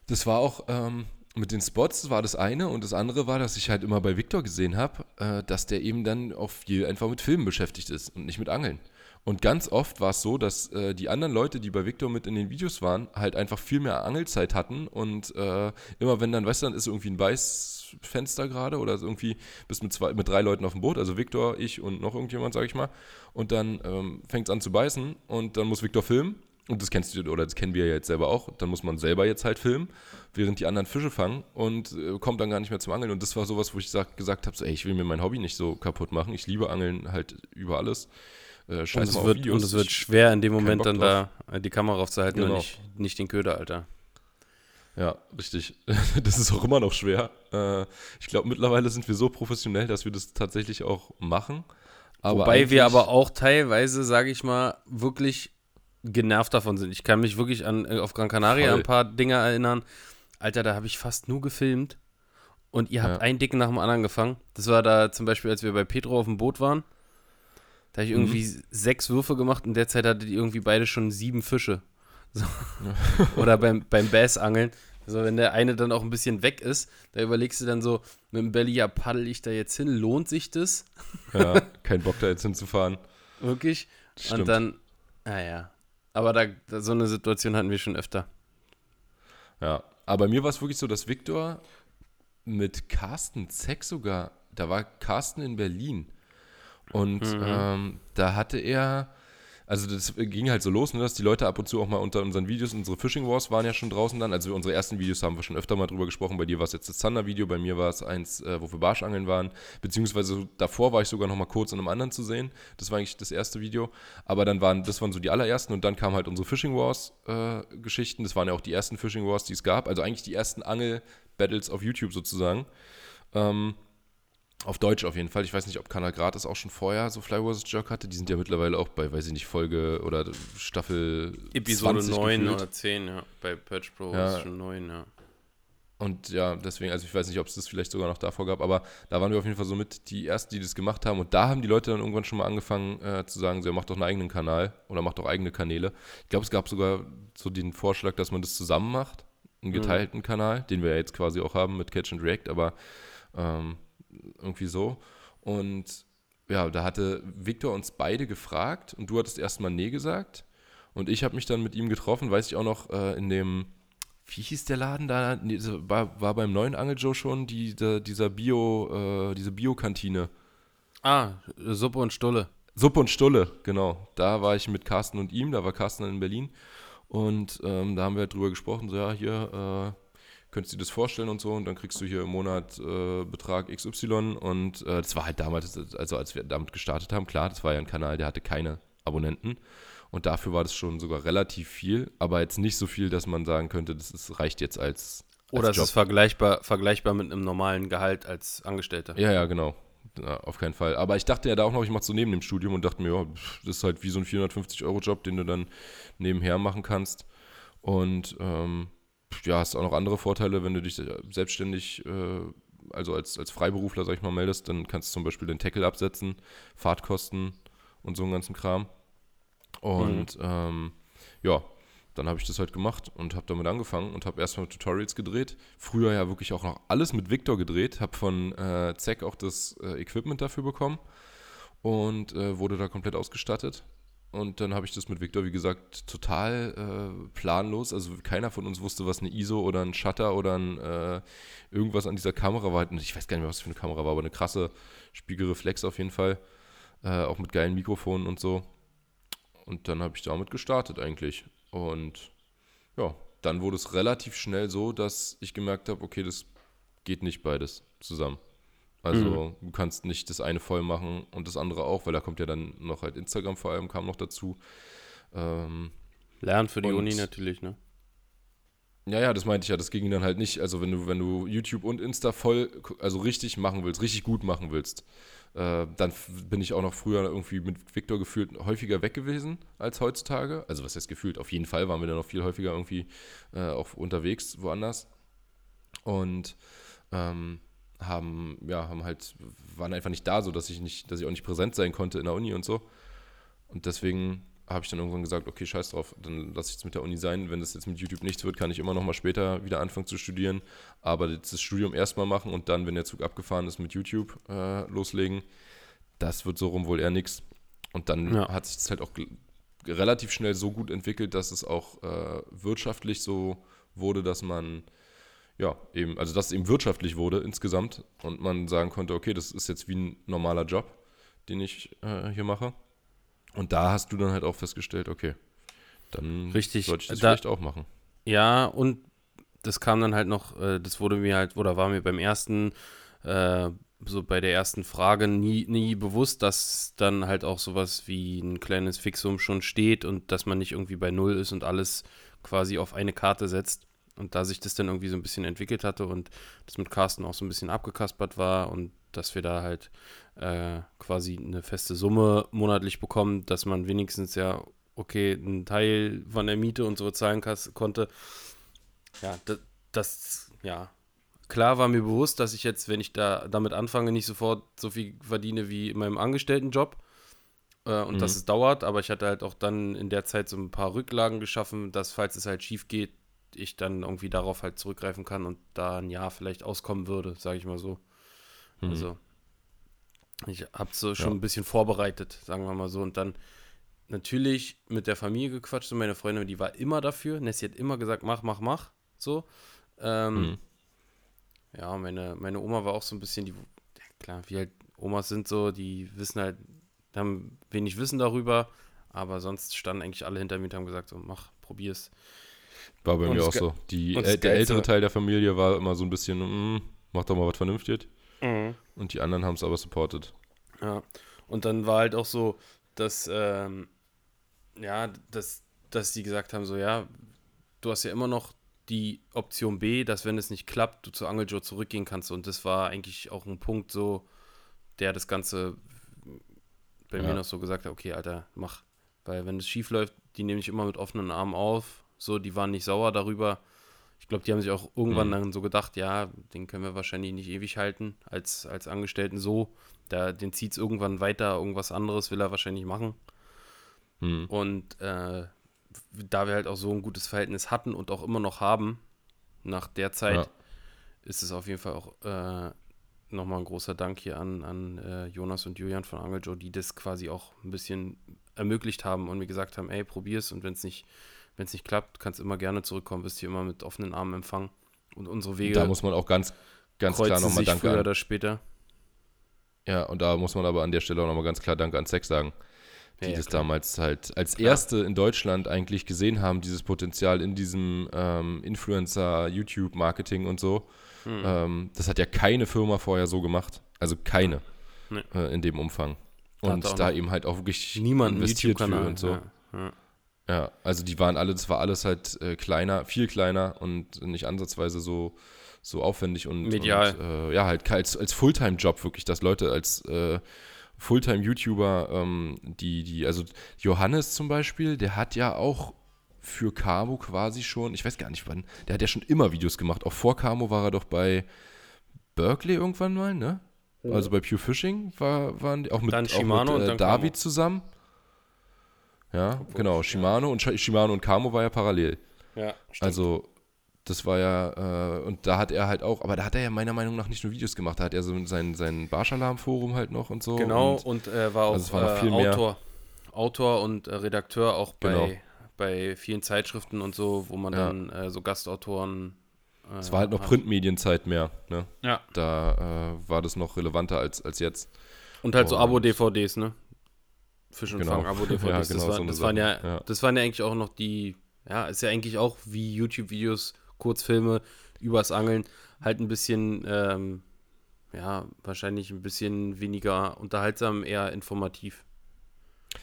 Das war auch ähm, mit den Spots war das eine und das andere war, dass ich halt immer bei Victor gesehen habe, äh, dass der eben dann auch viel einfach mit Filmen beschäftigt ist und nicht mit Angeln. Und ganz oft war es so, dass äh, die anderen Leute, die bei Victor mit in den Videos waren, halt einfach viel mehr Angelzeit hatten und äh, immer wenn dann, weißt du, dann ist irgendwie ein Beißfenster gerade oder irgendwie bist mit zwei, mit drei Leuten auf dem Boot, also Victor, ich und noch irgendjemand, sag ich mal, und dann ähm, fängt es an zu beißen und dann muss Victor filmen. Und das kennst du oder das kennen wir ja jetzt selber auch, dann muss man selber jetzt halt filmen, während die anderen Fische fangen und äh, kommt dann gar nicht mehr zum Angeln. Und das war sowas, wo ich sag, gesagt habe, so, ey, ich will mir mein Hobby nicht so kaputt machen, ich liebe Angeln halt über alles. Äh, Und scheiß es, mal wird, Videos. und es wird schwer in dem Moment dann drauf. da äh, die Kamera aufzuhalten und Genau. nicht, nicht den Köder, Alter. Ja, richtig. Das ist auch immer noch schwer. Äh, ich glaube, mittlerweile sind wir so professionell, dass wir das tatsächlich auch machen. Aber Wobei wir aber auch teilweise, sage ich mal, wirklich genervt davon sind. Ich kann mich wirklich an äh, auf Gran Canaria Voll. ein paar Dinge erinnern. Alter, da habe ich fast nur gefilmt und ihr habt Ja. einen Dicken nach dem anderen gefangen. Das war da zum Beispiel, als wir bei Petro auf dem Boot waren. Da habe ich irgendwie Mhm. sechs Würfe gemacht und derzeit hattet ihr irgendwie beide schon sieben Fische. So. Oder beim, beim Bassangeln. Also wenn der eine dann auch ein bisschen weg ist, da überlegst du dann so mit dem Belly, ja, paddel ich da jetzt hin? Lohnt sich das? Ja, kein Bock da jetzt hinzufahren. Wirklich? Das Und stimmt. dann, naja. Aber da, da, so eine Situation hatten wir schon öfter. Ja, aber bei mir war es wirklich so, dass Viktor mit Carsten Zeck sogar, da war Carsten in Berlin und Mhm. ähm, da hatte er, also das ging halt so los, ne, dass die Leute ab und zu auch mal unter unseren Videos, unsere Fishing Wars waren ja schon draußen dann, also unsere ersten Videos haben wir schon öfter mal drüber gesprochen, bei dir war es jetzt das Zander-Video, bei mir war es eins, äh, wo wir Barschangeln waren, beziehungsweise davor war ich sogar noch mal kurz in einem anderen zu sehen, das war eigentlich das erste Video, aber dann waren, das waren so die allerersten und dann kamen halt unsere Fishing Wars äh, Geschichten, das waren ja auch die ersten Fishing Wars, die es gab, also eigentlich die ersten Angel-Battles auf YouTube sozusagen, ähm, auf Deutsch auf jeden Fall. Ich weiß nicht, ob Kanal Gratis auch schon vorher so Fly vs. Jerk hatte. Die sind ja mittlerweile auch bei, weiß ich nicht, Folge oder Staffel Episode 20 9 gefühlt. oder 10, ja. Bei Patch Pro Ja. ist schon 9, ja. Und ja, deswegen, also ich weiß nicht, ob es das vielleicht sogar noch davor gab, aber da waren wir auf jeden Fall so mit die Ersten, die das gemacht haben. Und da haben die Leute dann irgendwann schon mal angefangen äh, zu sagen, so, ja, macht doch einen eigenen Kanal oder macht doch eigene Kanäle. Ich glaube, es gab sogar so den Vorschlag, dass man das zusammen macht, einen geteilten Kanal, den wir ja jetzt quasi auch haben mit Catch and React, aber ähm, irgendwie so. Und ja, da hatte Victor uns beide gefragt und du hattest erstmal Nee gesagt. Und ich habe mich dann mit ihm getroffen, weiß ich auch noch, äh, in dem, wie hieß der Laden da? Nee, war, war beim neuen Angel Joe schon die, der- dieser Bio, äh, diese Bio-Kantine. Ah, Suppe und Stulle. Suppe und Stulle, genau. Da war ich mit Carsten und ihm, da war Carsten in Berlin. Und ähm, da haben wir halt drüber gesprochen, so ja, hier, äh, könntest du dir das vorstellen und so. Und dann kriegst du hier im Monat äh, Betrag XY. Und äh, das war halt damals, also als wir damit gestartet haben, klar, das war ja ein Kanal, der hatte keine Abonnenten. Und dafür war das schon sogar relativ viel, aber jetzt nicht so viel, dass man sagen könnte, das ist, reicht jetzt als, als Oder es Job. ist vergleichbar, vergleichbar mit einem normalen Gehalt als Angestellter. Ja, ja, genau. Ja, auf keinen Fall. Aber ich dachte ja da auch noch, ich mache so neben dem Studium und dachte mir, ja, das ist halt wie so ein 450-Euro-Job, den du dann nebenher machen kannst. Und ähm, ja, hast auch noch andere Vorteile, wenn du dich selbstständig, äh, also als, als Freiberufler, sag ich mal, meldest, dann kannst du zum Beispiel den Tackle absetzen, Fahrtkosten und so einen ganzen Kram. Und ähm, ja, dann habe ich das halt gemacht und habe damit angefangen und habe erstmal Tutorials gedreht. Früher ja wirklich auch noch alles mit Victor gedreht, habe von äh, Zack auch das äh, Equipment dafür bekommen und äh, wurde da komplett ausgestattet. Und dann habe ich das mit Victor, wie gesagt, total äh, planlos. Also keiner von uns wusste, was eine ISO oder ein Shutter oder ein, äh, irgendwas an dieser Kamera war. Und ich weiß gar nicht mehr, was für eine Kamera war, aber eine krasse Spiegelreflex auf jeden Fall. Äh, auch mit geilen Mikrofonen und so. Und dann habe ich damit gestartet eigentlich. Und ja, dann wurde es relativ schnell so, dass ich gemerkt habe, okay, das geht nicht beides zusammen. Also mhm. du kannst nicht das eine voll machen und das andere auch, weil da kommt ja dann noch halt Instagram vor allem, kam noch dazu. Ähm, Lernen für die Uni natürlich, ne? Ja, ja, das meinte ich ja, das ging dann halt nicht. Also wenn du, wenn du YouTube und Insta voll, also richtig machen willst, richtig gut machen willst, äh, dann bin ich auch noch früher irgendwie mit Victor gefühlt häufiger weg gewesen als heutzutage. Also was heißt gefühlt? Auf jeden Fall waren wir dann noch viel häufiger irgendwie äh, auch unterwegs, woanders. Und ähm, haben, ja, haben halt, waren einfach nicht da, so dass ich nicht, dass ich auch nicht präsent sein konnte in der Uni und so. Und deswegen habe ich dann irgendwann gesagt, okay, scheiß drauf, dann lasse ich es mit der Uni sein. Wenn das jetzt mit YouTube nichts wird, kann ich immer noch mal später wieder anfangen zu studieren. Aber jetzt das Studium erstmal machen und dann, wenn der Zug abgefahren ist, mit YouTube äh, loslegen. Das wird so rum wohl eher nichts. Und dann ja. hat sich das halt auch relativ schnell so gut entwickelt, dass es auch äh, wirtschaftlich so wurde, dass man ja, eben, also dass es eben wirtschaftlich wurde insgesamt und man sagen konnte, okay, das ist jetzt wie ein normaler Job, den ich äh, hier mache. Und da hast du dann halt auch festgestellt, okay, dann Richtig, sollte ich das da, vielleicht auch machen. Ja, und das kam dann halt noch, äh, das wurde mir halt, oder war mir beim ersten, äh, so bei der ersten Frage nie, nie bewusst, dass dann halt auch sowas wie ein kleines Fixum schon steht und dass man nicht irgendwie bei Null ist und alles quasi auf eine Karte setzt. Und da sich das dann irgendwie so ein bisschen entwickelt hatte und das mit Carsten auch so ein bisschen abgekaspert war und dass wir da halt äh, quasi eine feste Summe monatlich bekommen, dass man wenigstens ja, okay, einen Teil von der Miete und so zahlen konnte. Ja, das, das, ja. Klar war mir bewusst, dass ich jetzt, wenn ich da damit anfange, nicht sofort so viel verdiene wie in meinem Angestelltenjob äh, und mhm. dass es dauert, aber ich hatte halt auch dann in der Zeit so ein paar Rücklagen geschaffen, dass falls es halt schief geht, ich dann irgendwie darauf halt zurückgreifen kann und da ein Jahr vielleicht auskommen würde, sage ich mal so. Mhm. Also ich habe so schon ja. ein bisschen vorbereitet, sagen wir mal so. Und dann natürlich mit der Familie gequatscht und meine Freundin, die war immer dafür. Nessie hat immer gesagt, mach, mach, mach. So. Ähm, mhm. Ja, meine, meine Oma war auch so ein bisschen, die, ja, klar, wie halt Omas sind so, die wissen halt, haben wenig Wissen darüber, aber sonst standen eigentlich alle hinter mir und haben gesagt, so, mach, probier's. War bei und mir auch so. Die, äh, der ältere Teil der Familie war immer so ein bisschen, mm, mach doch mal was Vernünftiges. Mhm. Und die anderen haben es aber supported. Ja. Und dann war halt auch so, dass, ähm, ja, dass, dass die gesagt haben, so, ja, du hast ja immer noch die Option B, dass wenn es nicht klappt, du zu Angeljoe zurückgehen kannst. Und das war eigentlich auch ein Punkt so, der das Ganze bei ja. mir noch so gesagt hat, okay, Alter, mach. Weil wenn es schief läuft, die nehme ich immer mit offenen Armen auf. So, die waren nicht sauer darüber. Ich glaube, die haben sich auch irgendwann mhm. dann so gedacht, ja, den können wir wahrscheinlich nicht ewig halten als, als Angestellten so. Da, den zieht es irgendwann weiter, irgendwas anderes will er wahrscheinlich machen. Mhm. Und äh, da wir halt auch so ein gutes Verhältnis hatten und auch immer noch haben, nach der Zeit, ja. ist es auf jeden Fall auch äh, nochmal ein großer Dank hier an, an äh, Jonas und Julian von Angeljo, die das quasi auch ein bisschen ermöglicht haben und mir gesagt haben, ey, probier's und wenn es nicht wenn es nicht klappt, kannst du immer gerne zurückkommen, wirst hier immer mit offenen Armen empfangen. Und unsere Wege. Da muss man auch ganz, ganz klar nochmal Danke früher an. oder später. Ja, und da muss man aber an der Stelle auch nochmal ganz klar Danke an Sex sagen, die ja, ja, das klar. damals halt als klar. erste in Deutschland eigentlich gesehen haben, dieses Potenzial in diesem ähm, Influencer, YouTube-Marketing und so. Hm. Ähm, das hat ja keine Firma vorher so gemacht. Also keine nee. äh, in dem Umfang. Und da, da eben halt auch wirklich niemand investiert für und so. Ja, ja, also die waren alle, das war alles halt äh, kleiner, viel kleiner und nicht ansatzweise so, so aufwendig und, Medial. Und, äh, ja, halt als, als Fulltime-Job wirklich, dass Leute als äh, Fulltime-YouTuber, ähm, die, die, also Johannes zum Beispiel, der hat ja auch für Camo quasi schon, ich weiß gar nicht wann, der hat ja schon immer Videos gemacht. Auch vor Camo war er doch bei Berkeley irgendwann mal, ne? Ja. Also bei Pure Fishing war, waren die auch mit, dann Shimano auch mit äh, David Camo. zusammen. Ja, Obwohl, genau. Shimano ja. und Shimano und Kamo war ja parallel. Ja, stimmt. Also, das war ja, äh, und da hat er halt auch, aber da hat er ja meiner Meinung nach nicht nur Videos gemacht, da hat er so sein, sein Barschalarm-Forum halt noch und so. Genau, und, und er war auch also war äh, Autor, Autor und äh, Redakteur auch bei, genau. bei vielen Zeitschriften und so, wo man ja. dann äh, so Gastautoren. Äh, es war halt noch Printmedienzeit mehr, ne? Ja. Da äh, war das noch relevanter als, als jetzt. Und halt und so Abo-DVDs, ne? Fisch und genau. Fang Abo-DVDs. ja, genau, das, war, so das waren ja, ja, das waren ja eigentlich auch noch die, ja, ist ja eigentlich auch wie YouTube-Videos, Kurzfilme übers Angeln, halt ein bisschen, ähm, ja, wahrscheinlich ein bisschen weniger unterhaltsam, eher informativ.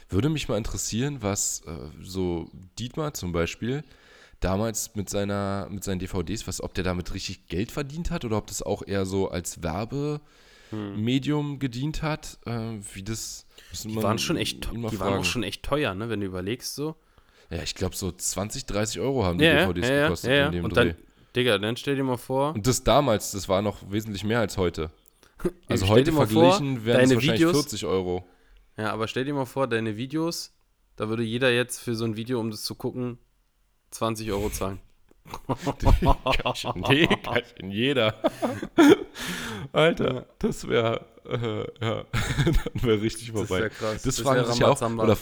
Würde mich mal interessieren, was äh, so Dietmar zum Beispiel damals mit seiner mit seinen DVDs, was, ob der damit richtig Geld verdient hat oder ob das auch eher so als Werbemedium gedient hat, äh, wie das. Die waren schon echt, die waren fragen. auch schon echt teuer, ne, wenn du überlegst so. Ja, ich glaube so 20, 30 Euro haben die Ja, DVDs ja, gekostet ja, ja. in dem Und Dreh. dann, Digga, dann stell dir mal vor, Und das damals, das war noch wesentlich mehr als heute. Also heute mal vor, verglichen wären es deine wahrscheinlich Videos- 40 Euro. ja, aber stell dir mal vor, deine Videos, da würde jeder jetzt für so ein Video, um das zu gucken, 20 Euro zahlen. Nee, in jeder. Alter, das wäre, äh, ja, dann wäre richtig Das vorbei. ja krass. Das, Das fragen sich ja auch, oder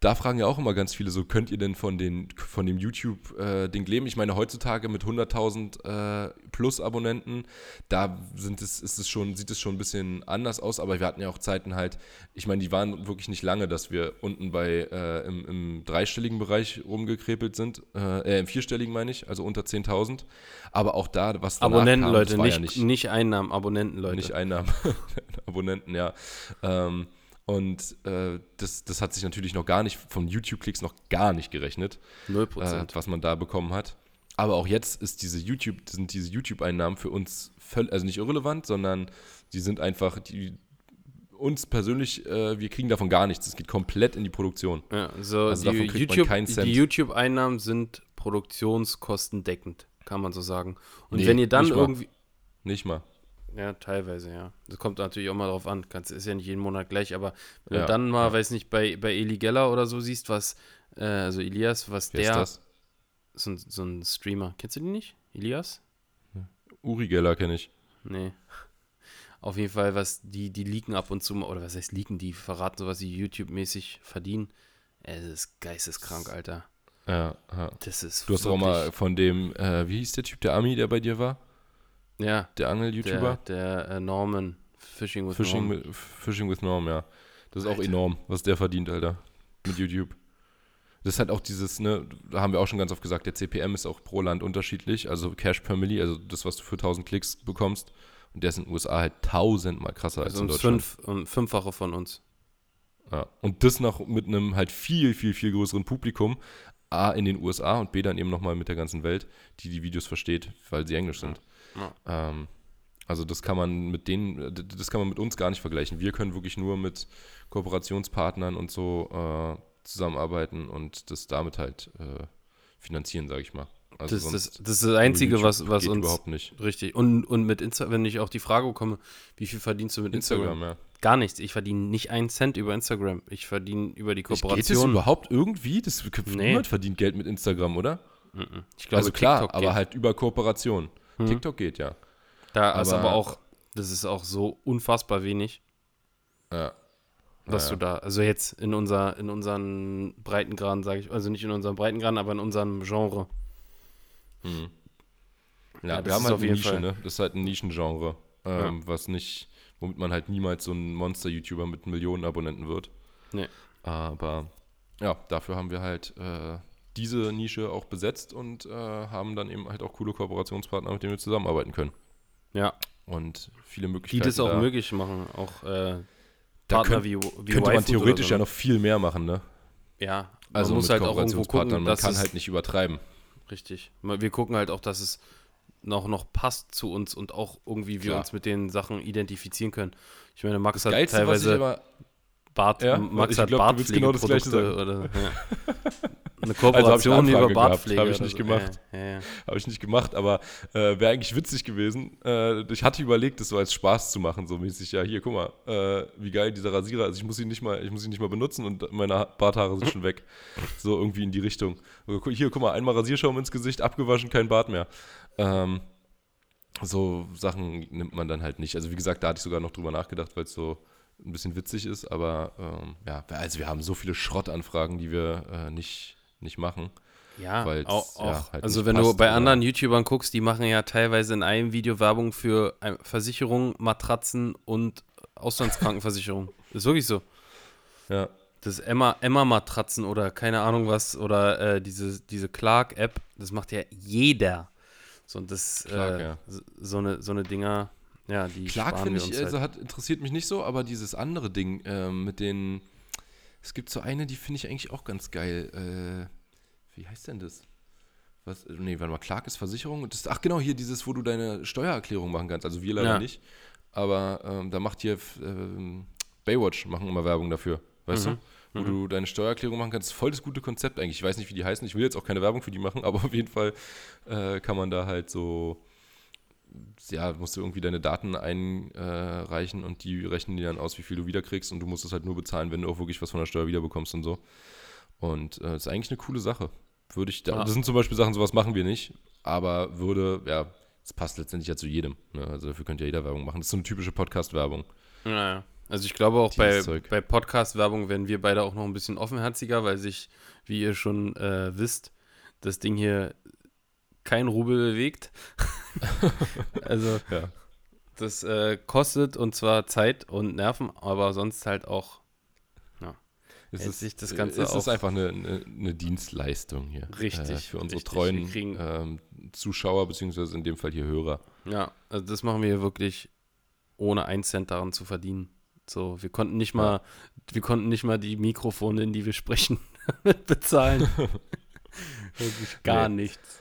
da fragen ja auch immer ganz viele so, könnt ihr denn von, den, von dem YouTube-Ding leben? Ich meine, heutzutage mit 100.000 äh, plus Abonnenten, da sind es, ist es schon, sieht es schon ein bisschen anders aus, aber wir hatten ja auch Zeiten halt, ich meine, die waren wirklich nicht lange, dass wir unten bei, äh, im, im dreistelligen Bereich rumgekrepelt sind, äh, äh, im vierstelligen meine ich, also unter 10.000, aber auch da, was danach Abonnenten, kam, Leute, nicht, ja nicht, nicht Einnahmen, Abonnenten, Leute. nicht Einnahmen, Abonnenten, ja. Ähm, und äh, das, das hat sich natürlich noch gar nicht, von YouTube-Klicks noch gar nicht gerechnet, äh, 0%. was man da bekommen hat. Aber auch jetzt ist diese YouTube, sind diese YouTube-Einnahmen für uns völlig, also nicht irrelevant, sondern die sind einfach, die, uns persönlich, äh, wir kriegen davon gar nichts. Es geht komplett in die Produktion. Ja, so Also davon die kriegt man YouTube, keinen Cent. die YouTube-Einnahmen sind produktionskostendeckend, kann man so sagen. Und Nee, wenn ihr dann nicht mal. irgendwie, Nicht mal. Ja, teilweise, ja. Das kommt natürlich auch mal drauf an. Kannst, ist ja nicht jeden Monat gleich, aber wenn Ja, du dann mal, ja. weiß nicht, bei, bei Eli Geller oder so siehst, was, äh, also Elias, was Wer der, ist das? so ein, so ein Streamer, kennst du den nicht? Elias? Uri Geller kenne ich. Nee. Auf jeden Fall, was die, die leaken ab und zu mal, oder was heißt leaken, die verraten so, was sie YouTube-mäßig verdienen. Es ist geisteskrank, Alter. Ja, ja. Das ist Du hast auch mal von dem, äh, wie hieß der Typ, der Ami, der bei dir war? Ja, Der Angel-YouTuber? der, der äh, Norman, Fishing with Fishing Norman. with, Fishing with Norm, ja. Das ist auch Alter. enorm, was der verdient, Alter. Mit YouTube. Das ist halt auch dieses, ne, da haben wir auch schon ganz oft gesagt, der CPM ist auch pro Land unterschiedlich, also Cash per Milli, also das, was du für 1000 Klicks bekommst. Und der ist in den USA halt tausendmal krasser als Also in um Deutschland. fünf, um Fünffache von uns. Ja. Und das noch mit einem halt viel, viel, viel größeren Publikum. A, in den USA und B, dann eben nochmal mit der ganzen Welt, die die Videos versteht, weil sie Englisch sind. Ja. Ähm, also das kann man mit denen, das kann man mit uns gar nicht vergleichen. Wir können wirklich nur mit Kooperationspartnern und so äh, zusammenarbeiten und das damit halt äh, finanzieren, sage ich mal. Also Das, das, das ist das Einzige, was, was uns. überhaupt nicht. Richtig. Und, und mit Insta, wenn ich auf die Frage komme, wie viel verdienst du mit Instagram? Instagram, ja. Gar nichts. Ich verdiene nicht einen Cent über Instagram. Ich verdiene über die Geht das Kooperation. überhaupt irgendwie? Das, Nee. Niemand verdient Geld mit Instagram, oder? Mhm. Ich glaube, also klar, TikTok aber geht. halt über Kooperation. Mhm. TikTok geht ja. Da ist aber- aber auch, das ist auch so unfassbar wenig, Ja. was Naja. du da, also jetzt in unser, in unseren Breitengraden, sage ich, also nicht in unserem Breitengraden, aber in unserem Genre. Mhm. Ja, Ja, das wir haben ist halt eine Nische, Fall. ne? Das ist halt ein Nischengenre, ähm, was nicht, womit man halt niemals so ein Monster-YouTuber mit Millionen Abonnenten wird. Nee. Aber ja, dafür haben wir halt äh, diese Nische auch besetzt und äh, haben dann eben halt auch coole Kooperationspartner, mit denen wir zusammenarbeiten können. Ja, Und viele die Möglichkeiten. das auch da. möglich machen. Auch äh, Da Partner könnt- wie, wie Könnte man theoretisch oder ja so. noch viel mehr machen, ne? Ja, Also man muss halt auch irgendwo gucken, Man kann halt nicht übertreiben. richtig. Wir gucken halt auch, dass es noch, noch passt zu uns und auch irgendwie wir Klar. uns mit den Sachen identifizieren können. Ich meine, Max hat Geilste, teilweise immer. Bart, Ja? Max hat glaub, genau das Gleiche Bartpflegeprodukte oder ja. eine Also Kooperation eine über Bartpflege. hab ich nicht so. gemacht. Ja, ja. Habe ich nicht gemacht, aber äh, wäre eigentlich witzig gewesen. Äh, ich hatte überlegt, das so als Spaß zu machen, so mäßig, ja, hier, guck mal, äh, wie geil dieser Rasierer ist. Ich muss ihn nicht mal, ich muss ihn nicht mal benutzen und meine Ha- Barthaare sind schon weg. So irgendwie in die Richtung. Also, Hier, guck mal, einmal Rasierschaum ins Gesicht, abgewaschen, kein Bart mehr. Ähm, so Sachen nimmt man dann halt nicht. Also wie gesagt, da hatte ich sogar noch drüber nachgedacht, weil es so ein bisschen witzig ist, aber ähm, ja, also wir haben so viele Schrottanfragen, die wir äh, nicht, nicht machen. Ja, auch, ja, auch. halt also wenn du passt, bei aber- anderen YouTubern guckst, die machen ja teilweise in einem Video Werbung für äh, Versicherung, Matratzen und Auslandskrankenversicherung. ist wirklich so. Ja. Das Emma, Emma Matratzen oder keine Ahnung was oder äh, diese, diese Clark-App, das macht ja jeder. So, und das, Clark, äh, ja. so, eine, so eine Dinger, ja, die Clark finde ich, uns halt. also hat, interessiert mich nicht so, aber dieses andere Ding ähm, mit den, es gibt so eine, die finde ich eigentlich auch ganz geil. Äh, wie heißt denn das? Was, äh, nee, warte mal, Clark ist Versicherung. Das, ach genau, hier dieses, wo du deine Steuererklärung machen kannst. Also wir leider Ja. nicht. Aber ähm, da macht hier ähm, Baywatch, machen immer Werbung dafür. Weißt Mhm. du? Wo du deine Steuererklärung machen kannst. Voll das gute Konzept eigentlich. Ich weiß nicht, wie die heißen. Ich will jetzt auch keine Werbung für die machen, aber auf jeden Fall äh, kann man da halt so ja, musst du irgendwie deine Daten einreichen und die rechnen dir dann aus, wie viel du wiederkriegst und du musst es halt nur bezahlen, wenn du auch wirklich was von der Steuer wiederbekommst und so. Und äh, das ist eigentlich eine coole Sache. Würde ich da, das sind zum Beispiel Sachen, sowas machen wir nicht, aber würde, ja, es passt letztendlich ja zu jedem. Ne? Also dafür könnte ja jeder Werbung machen. Das ist so eine typische Podcast-Werbung. Naja. Also ich glaube auch bei, Zeug. bei Podcast-Werbung werden wir beide auch noch ein bisschen offenherziger, weil sich, wie ihr schon äh, wisst, das Ding hier kein Rubel bewegt. also Ja. das äh, kostet und zwar Zeit und Nerven, aber sonst halt auch Es Hält ist, sich das Ganze es ist auch- einfach eine, eine, eine Dienstleistung hier. Richtig, Äh, für unsere richtig. treuen kriegen- ähm, Zuschauer, beziehungsweise in dem Fall hier Hörer. Ja, also das machen wir hier wirklich ohne einen Cent daran zu verdienen. So, wir konnten nicht mal, wir konnten nicht mal die Mikrofone, in die wir sprechen, bezahlen. wirklich gar Nee. nichts.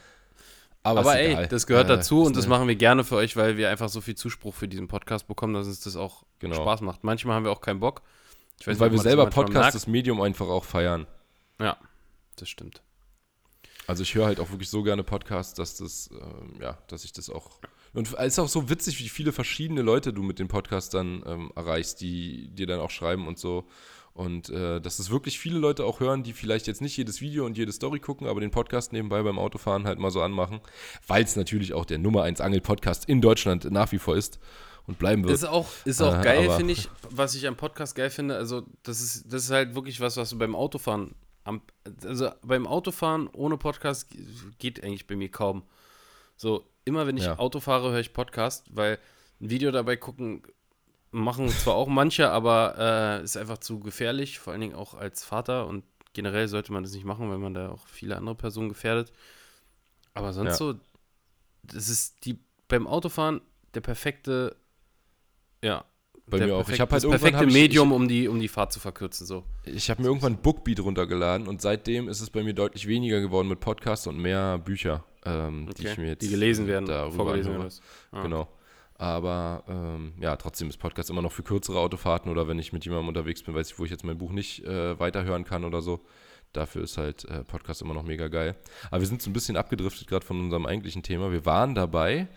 Aber, Aber ey, egal. das gehört Äh, dazu und das eine- machen wir gerne für euch, weil wir einfach so viel Zuspruch für diesen Podcast bekommen, dass uns das auch Genau. Spaß macht. Manchmal haben wir auch keinen Bock. Nicht, weil wir selber Podcast, das Medium einfach auch feiern. Ja, das stimmt. Also ich höre halt auch wirklich so gerne Podcasts, dass das, ähm, ja, dass ich das auch. Und es ist auch so witzig, wie viele verschiedene Leute du mit dem Podcast dann ähm, erreichst, die dir dann auch schreiben und so. Und äh, dass es wirklich viele Leute auch hören, die vielleicht jetzt nicht jedes Video und jede Story gucken, aber den Podcast nebenbei beim Autofahren halt mal so anmachen, weil es natürlich auch der Nummer 1 Angel-Podcast in Deutschland nach wie vor ist und bleiben wird. Ist auch, ist auch Äh, geil, finde ich, was ich am Podcast geil finde. Also, das ist, das ist halt wirklich was, was du beim Autofahren. Am, also, beim Autofahren ohne Podcast geht eigentlich bei mir kaum. So, immer wenn ich Ja. Auto fahre, höre ich Podcast, weil ein Video dabei gucken machen zwar auch manche, aber äh, ist einfach zu gefährlich, vor allen Dingen auch als Vater und generell sollte man das nicht machen, weil man da auch viele andere Personen gefährdet. Aber sonst Ja. so, das ist die beim Autofahren der perfekte, ja, Bei mir auch. Ich perfekt- hab halt das perfekte ich- Medium, um die, um die Fahrt zu verkürzen. So. Ich habe mir irgendwann Bookbeat runtergeladen und seitdem ist es bei mir deutlich weniger geworden mit Podcasts und mehr Bücher, ähm, die Okay. ich mir jetzt die gelesen werden, darüber vorgelesen werden. Ah. Genau. Aber ähm, ja, trotzdem ist Podcast immer noch für kürzere Autofahrten oder wenn ich mit jemandem unterwegs bin, weiß ich, wo ich jetzt mein Buch nicht äh, weiterhören kann oder so. Dafür ist halt äh, Podcast immer noch mega geil. Aber wir sind so ein bisschen abgedriftet gerade von unserem eigentlichen Thema. Wir waren dabei,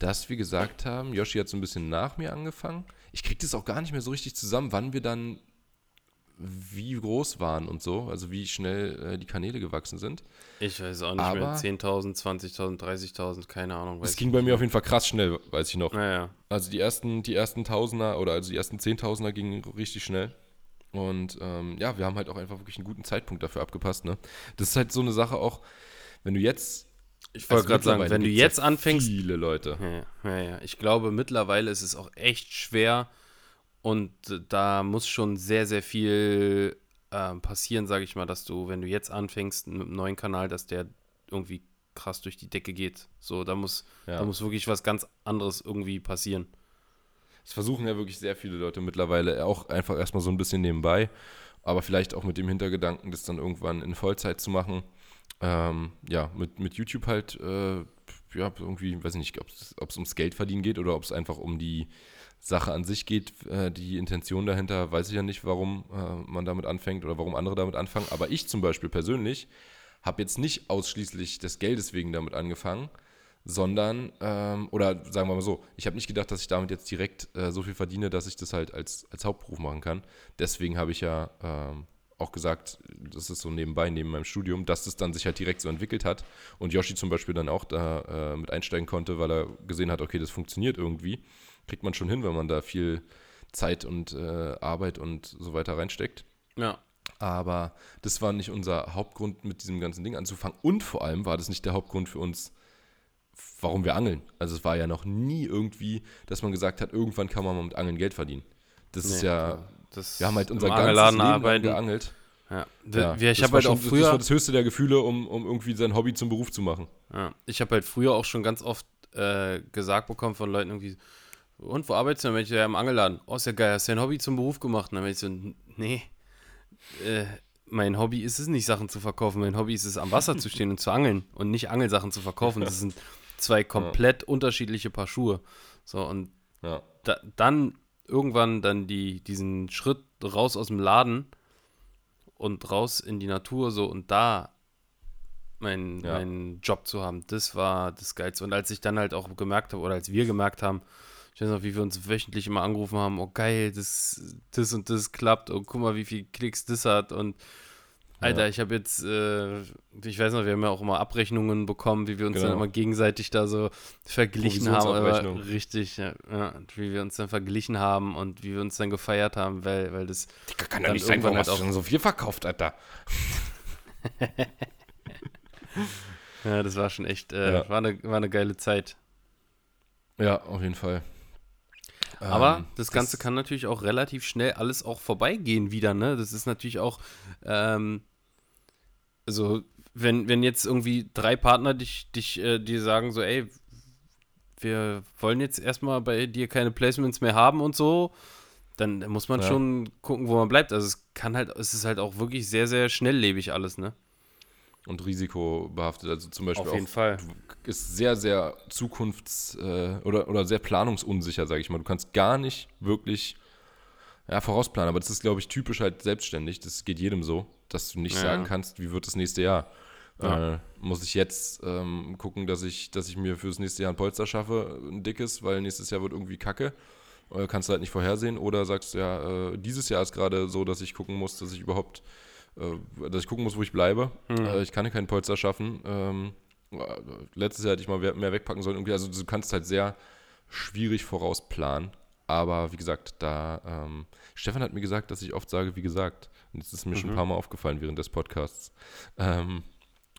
dass wir gesagt haben, Yoshi hat so ein bisschen nach mir angefangen. Ich krieg das auch gar nicht mehr so richtig zusammen, wann wir dann wie groß waren und so, also wie schnell äh, die Kanäle gewachsen sind. Ich weiß auch nicht Aber- mehr. 10.000, 20.000, 30.000, keine Ahnung. Es ging bei mir auf jeden Fall krass schnell, weiß ich noch. Naja. Also die ersten, die ersten Tausender oder also die ersten Zehntausender gingen richtig schnell. Und ähm, ja, wir haben halt auch einfach wirklich einen guten Zeitpunkt dafür abgepasst. Ne? Das ist halt so eine Sache auch, wenn du jetzt. Ich wollte also gerade sagen, wenn du jetzt anfängst, Viele Leute. Ja, ja, ja. Ich glaube, mittlerweile ist es auch echt schwer und äh, da muss schon sehr, sehr viel ähm, passieren, sage ich mal, dass du, wenn du jetzt anfängst mit einem neuen Kanal, dass der irgendwie krass durch die Decke geht. So, da muss, Ja. da muss wirklich was ganz anderes irgendwie passieren. Das versuchen ja wirklich sehr viele Leute mittlerweile auch einfach erstmal so ein bisschen nebenbei, aber vielleicht auch mit dem Hintergedanken, das dann irgendwann in Vollzeit zu machen. Ähm, ja, mit, mit YouTube halt, äh, ja, irgendwie, weiß ich nicht, ob es ums Geld verdienen geht oder ob es einfach um die Sache an sich geht. Äh, die Intention dahinter weiß ich ja nicht, warum äh, man damit anfängt oder warum andere damit anfangen. Aber ich zum Beispiel persönlich habe jetzt nicht ausschließlich des Geldes wegen damit angefangen, sondern, ähm, oder sagen wir mal so, ich habe nicht gedacht, dass ich damit jetzt direkt äh, so viel verdiene, dass ich das halt als, als Hauptberuf machen kann. Deswegen habe ich ja ähm, auch gesagt, das ist so nebenbei, neben meinem Studium, dass das dann sich halt direkt so entwickelt hat und Yoshi zum Beispiel dann auch da äh, mit einsteigen konnte, weil er gesehen hat, okay, das funktioniert irgendwie. Kriegt man schon hin, wenn man da viel Zeit und äh, Arbeit und so weiter reinsteckt. Ja. Aber das war nicht unser Hauptgrund, mit diesem ganzen Ding anzufangen. Und vor allem war das nicht der Hauptgrund für uns, warum wir angeln. Also es war ja noch nie irgendwie, dass man gesagt hat, irgendwann kann man mal mit Angeln Geld verdienen. Das ist Nee, ja, das wir haben halt unser ganzes Leben lang arbeiten. geangelt. Ja. Ja, Wir, ich das habe war halt schon- auch Das war früher, das höchste der Gefühle, um, um irgendwie sein Hobby zum Beruf zu machen. ja, ich habe halt früher auch schon ganz oft äh, gesagt bekommen von Leuten irgendwie, und wo arbeitest du? Dann bin ich ja im Angelladen. Oh, ist ja geil, hast du dein Hobby zum Beruf gemacht? Und dann bin ich so, nee, äh, mein Hobby ist es nicht, Sachen zu verkaufen. Mein Hobby ist es, am Wasser zu stehen und zu angeln und nicht Angelsachen zu verkaufen. Das sind zwei komplett ja. unterschiedliche Paar Schuhe. So, und ja. da, dann irgendwann dann die, diesen Schritt raus aus dem Laden und raus in die Natur so und da meinen ja. mein Job zu haben, das war das Geilste. Und als ich dann halt auch gemerkt habe, oder als wir gemerkt haben, ich weiß noch, wie wir uns wöchentlich immer angerufen haben, oh geil, das, das und das klappt und guck mal, wie viel Klicks das hat und Alter, ja. ich habe jetzt, äh, ich weiß noch, wir haben ja auch immer Abrechnungen bekommen, wie wir uns genau. dann immer gegenseitig da so verglichen haben. Aber richtig, ja, ja, wie wir uns dann verglichen haben und wie wir uns dann gefeiert haben, weil, weil das. Digga, kann ja nicht sein, warum halt hast du schon so viel verkauft, Alter. ja, das war schon echt, äh, ja. war, eine, war eine geile Zeit. Ja, auf jeden Fall. Aber ähm, das Ganze das kann natürlich auch relativ schnell alles auch vorbeigehen wieder, ne? Das ist natürlich auch, ähm, also wenn, wenn jetzt irgendwie drei Partner dich, dich, äh, dir sagen so, ey, wir wollen jetzt erstmal bei dir keine Placements mehr haben und so, dann muss man ja. schon gucken, wo man bleibt. Also es kann halt, es ist halt auch wirklich sehr, sehr schnelllebig alles, ne? Und risikobehaftet. Also zum Beispiel Auf jeden auch, Fall. ist sehr, sehr zukunfts- äh, oder, oder sehr planungsunsicher, sage ich mal. Du kannst gar nicht wirklich ja, vorausplanen, aber das ist, glaube ich, typisch halt selbstständig. Das geht jedem so, dass du nicht ja. sagen kannst, wie wird das nächste Jahr. Ja. Äh, muss ich jetzt ähm, gucken, dass ich, dass ich mir fürs nächste Jahr ein Polster schaffe, ein dickes, weil nächstes Jahr wird irgendwie kacke. Äh, kannst du halt nicht vorhersehen. Oder sagst du ja, äh, dieses Jahr ist gerade so, dass ich gucken muss, dass ich überhaupt dass ich gucken muss, wo ich bleibe. Mhm. Äh, ich kann keinen Polster schaffen. Ähm, letztes Jahr hätte ich mal mehr wegpacken sollen. Also du kannst halt sehr schwierig vorausplanen. Aber wie gesagt, da ähm, Stefan hat mir gesagt, dass ich oft sage, wie gesagt. Und das ist mir mhm. schon ein mhm. paar Mal aufgefallen während des Podcasts. Ähm,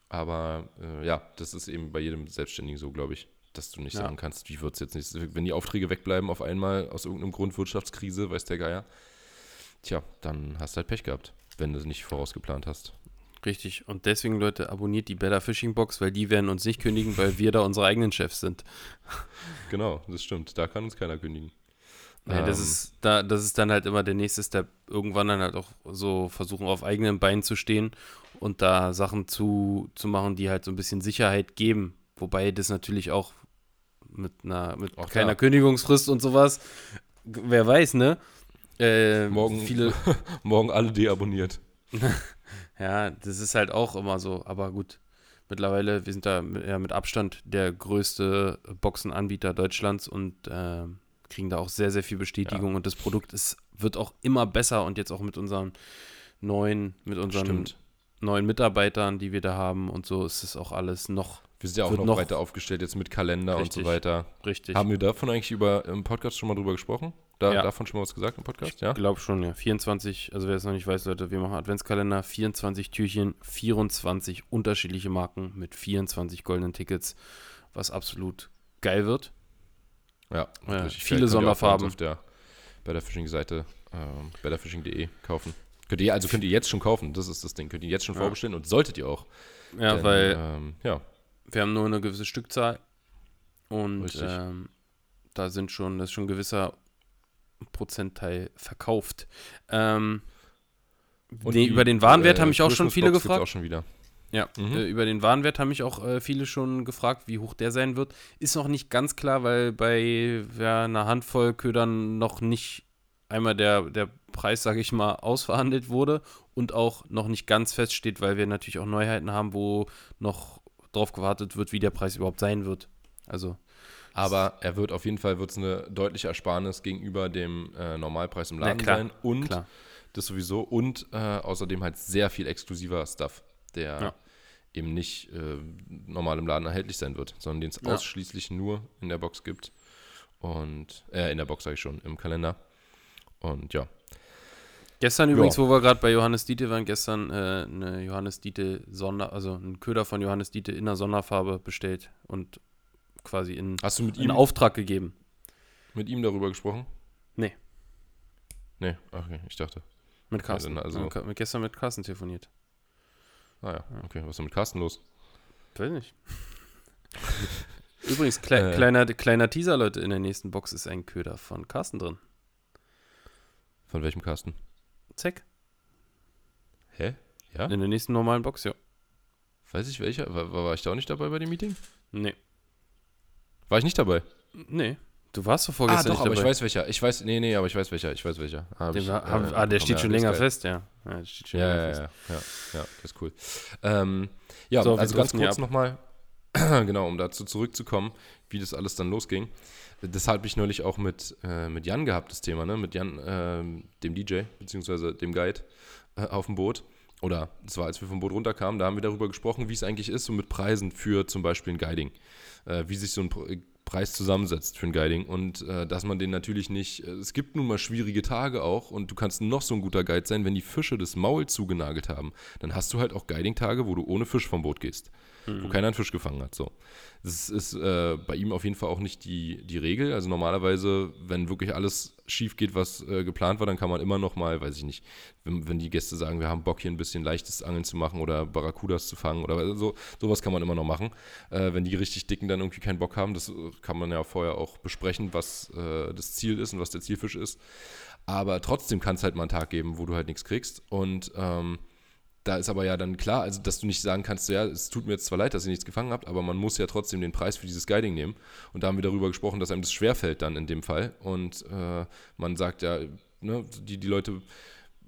aber äh, ja, das ist eben bei jedem Selbstständigen so, glaube ich, dass du nicht ja. sagen kannst, wie wird es jetzt nicht. Wenn die Aufträge wegbleiben auf einmal aus irgendeinem Grund Wirtschaftskrise, weiß der Geier, tja, dann hast du halt Pech gehabt wenn du es nicht vorausgeplant hast. Richtig. Und deswegen, Leute, abonniert die Better Fishing Box, weil die werden uns nicht kündigen, weil wir da unsere eigenen Chefs sind. Genau, das stimmt. Da kann uns keiner kündigen. Ja, das, ähm. ist, da, das ist dann halt immer der nächste Step. Irgendwann dann halt auch so versuchen, auf eigenen Beinen zu stehen und da Sachen zu, zu machen, die halt so ein bisschen Sicherheit geben. Wobei das natürlich auch mit einer mit auch keiner da. Kündigungsfrist und sowas, wer weiß, ne? Äh, morgen, viele morgen alle deabonniert. ja, das ist halt auch immer so. Aber gut, mittlerweile, wir sind da ja mit Abstand der größte Boxenanbieter Deutschlands und äh, kriegen da auch sehr, sehr viel Bestätigung. Ja. Und das Produkt ist, wird auch immer besser und jetzt auch mit unseren neuen, mit unseren Stimmt. neuen Mitarbeitern, die wir da haben und so ist es auch alles noch wir sind ja auch noch, noch, weiter aufgestellt jetzt mit Kalender richtig, und so weiter. Richtig. Haben wir davon eigentlich über im Podcast schon mal drüber gesprochen? Da, ja. Davon schon mal was gesagt im Podcast? Ich ja? glaube schon, ja. 24, also wer es noch nicht weiß, Leute, wir machen Adventskalender, 24 Türchen, 24 unterschiedliche Marken mit 24 goldenen Tickets, was absolut geil wird. Ja, äh, viele Sonderfarben. Auf der Betterfishing-Seite, ähm, betterfishing.de kaufen. Könnt ihr, also könnt ihr jetzt schon kaufen, das ist das Ding. Könnt ihr jetzt schon ja. vorbestellen und solltet ihr auch. Ja, Denn, weil ähm, ja wir haben nur eine gewisse Stückzahl und ähm, da sind schon, das ist schon ein gewisser Prozentteil verkauft. Ähm, den, über den Warenwert äh, haben mich auch schon viele Box gefragt. Auch schon wieder. Ja, mhm. äh, über den Warenwert haben mich auch äh, viele schon gefragt, wie hoch der sein wird. Ist noch nicht ganz klar, weil bei ja, einer Handvoll Ködern noch nicht einmal der, der Preis, sage ich mal, ausverhandelt wurde und auch noch nicht ganz feststeht, weil wir natürlich auch Neuheiten haben, wo noch drauf gewartet wird, wie der Preis überhaupt sein wird. Also. Aber er wird auf jeden Fall wird's eine deutliche Ersparnis gegenüber dem äh, Normalpreis im Laden klar, sein. Und klar. das sowieso. Und äh, außerdem halt sehr viel exklusiver Stuff, der ja. eben nicht äh, normal im Laden erhältlich sein wird, sondern den es ja. ausschließlich nur in der Box gibt. Und, äh, in der Box sage ich schon, im Kalender. Und ja, Gestern ja. übrigens, wo wir gerade bei Johannes Diete waren, gestern äh, eine Johannes Diete Sonder, also ein Köder von Johannes Diete in der Sonderfarbe bestellt und quasi in, Hast du mit in ihm Auftrag gegeben. Mit ihm darüber gesprochen? Nee. Nee, okay, ich dachte. Mit Carsten. Also, also mit, gestern mit Carsten telefoniert. Ah ja, okay. Was ist denn mit Carsten los? Weiß nicht. Übrigens, klei Äh. kleiner, kleiner Teaser, Leute, in der nächsten Box ist ein Köder von Carsten drin. Von welchem Carsten? Zack. Hä? Ja? In der nächsten normalen Box, ja. Weiß ich welcher? War, war ich da auch nicht dabei bei dem Meeting? Nee. War ich nicht dabei? Nee. Du warst Ah, vorgestern doch, nicht aber dabei. ich weiß welcher. Ich weiß, nee, nee, aber ich weiß welcher. Ich weiß welcher. Ah, hab ich, war, äh, hab, ah, der steht schon länger fest, ja. ja der steht schon Ja, länger ja, fest. ja, ja, ja, das ist cool. Ähm, ja, So, also ganz kurz nochmal, genau, um dazu zurückzukommen, wie das alles dann losging. Deshalb habe ich neulich auch mit, äh, mit Jan gehabt, das Thema, ne? Mit Jan, ähm, dem DJ, beziehungsweise dem Guide äh, auf dem Boot. Oder das war, als wir vom Boot runterkamen, da haben wir darüber gesprochen, wie es eigentlich ist, so mit Preisen für zum Beispiel ein Guiding. Äh, wie sich so ein Pr- Preis zusammensetzt für ein Guiding. Und äh, dass man den natürlich nicht, äh, es gibt nun mal schwierige Tage auch und du kannst noch so ein guter Guide sein, wenn die Fische das Maul zugenagelt haben, dann hast du halt auch Guiding-Tage, wo du ohne Fisch vom Boot gehst, wo keiner einen Fisch gefangen hat, so. Das ist äh, bei ihm auf jeden Fall auch nicht die, die Regel, also normalerweise, wenn wirklich alles schief geht, was äh, geplant war, dann kann man immer noch mal, weiß ich nicht, wenn, wenn die Gäste sagen, wir haben Bock hier ein bisschen leichtes Angeln zu machen oder Barracudas zu fangen oder so, sowas kann man immer noch machen. Äh, wenn die richtig dicken dann irgendwie keinen Bock haben, das äh, kann man ja vorher auch besprechen, was äh, das Ziel ist und was der Zielfisch ist. Aber trotzdem kann es halt mal einen Tag geben, wo du halt nichts kriegst. Und ähm, da ist aber ja dann klar, also dass du nicht sagen kannst, ja, es tut mir jetzt zwar leid, dass ihr nichts gefangen habt, aber man muss ja trotzdem den Preis für dieses Guiding nehmen. Und da haben wir darüber gesprochen, dass einem das schwerfällt dann in dem Fall. Und äh, man sagt ja, ne, die, die Leute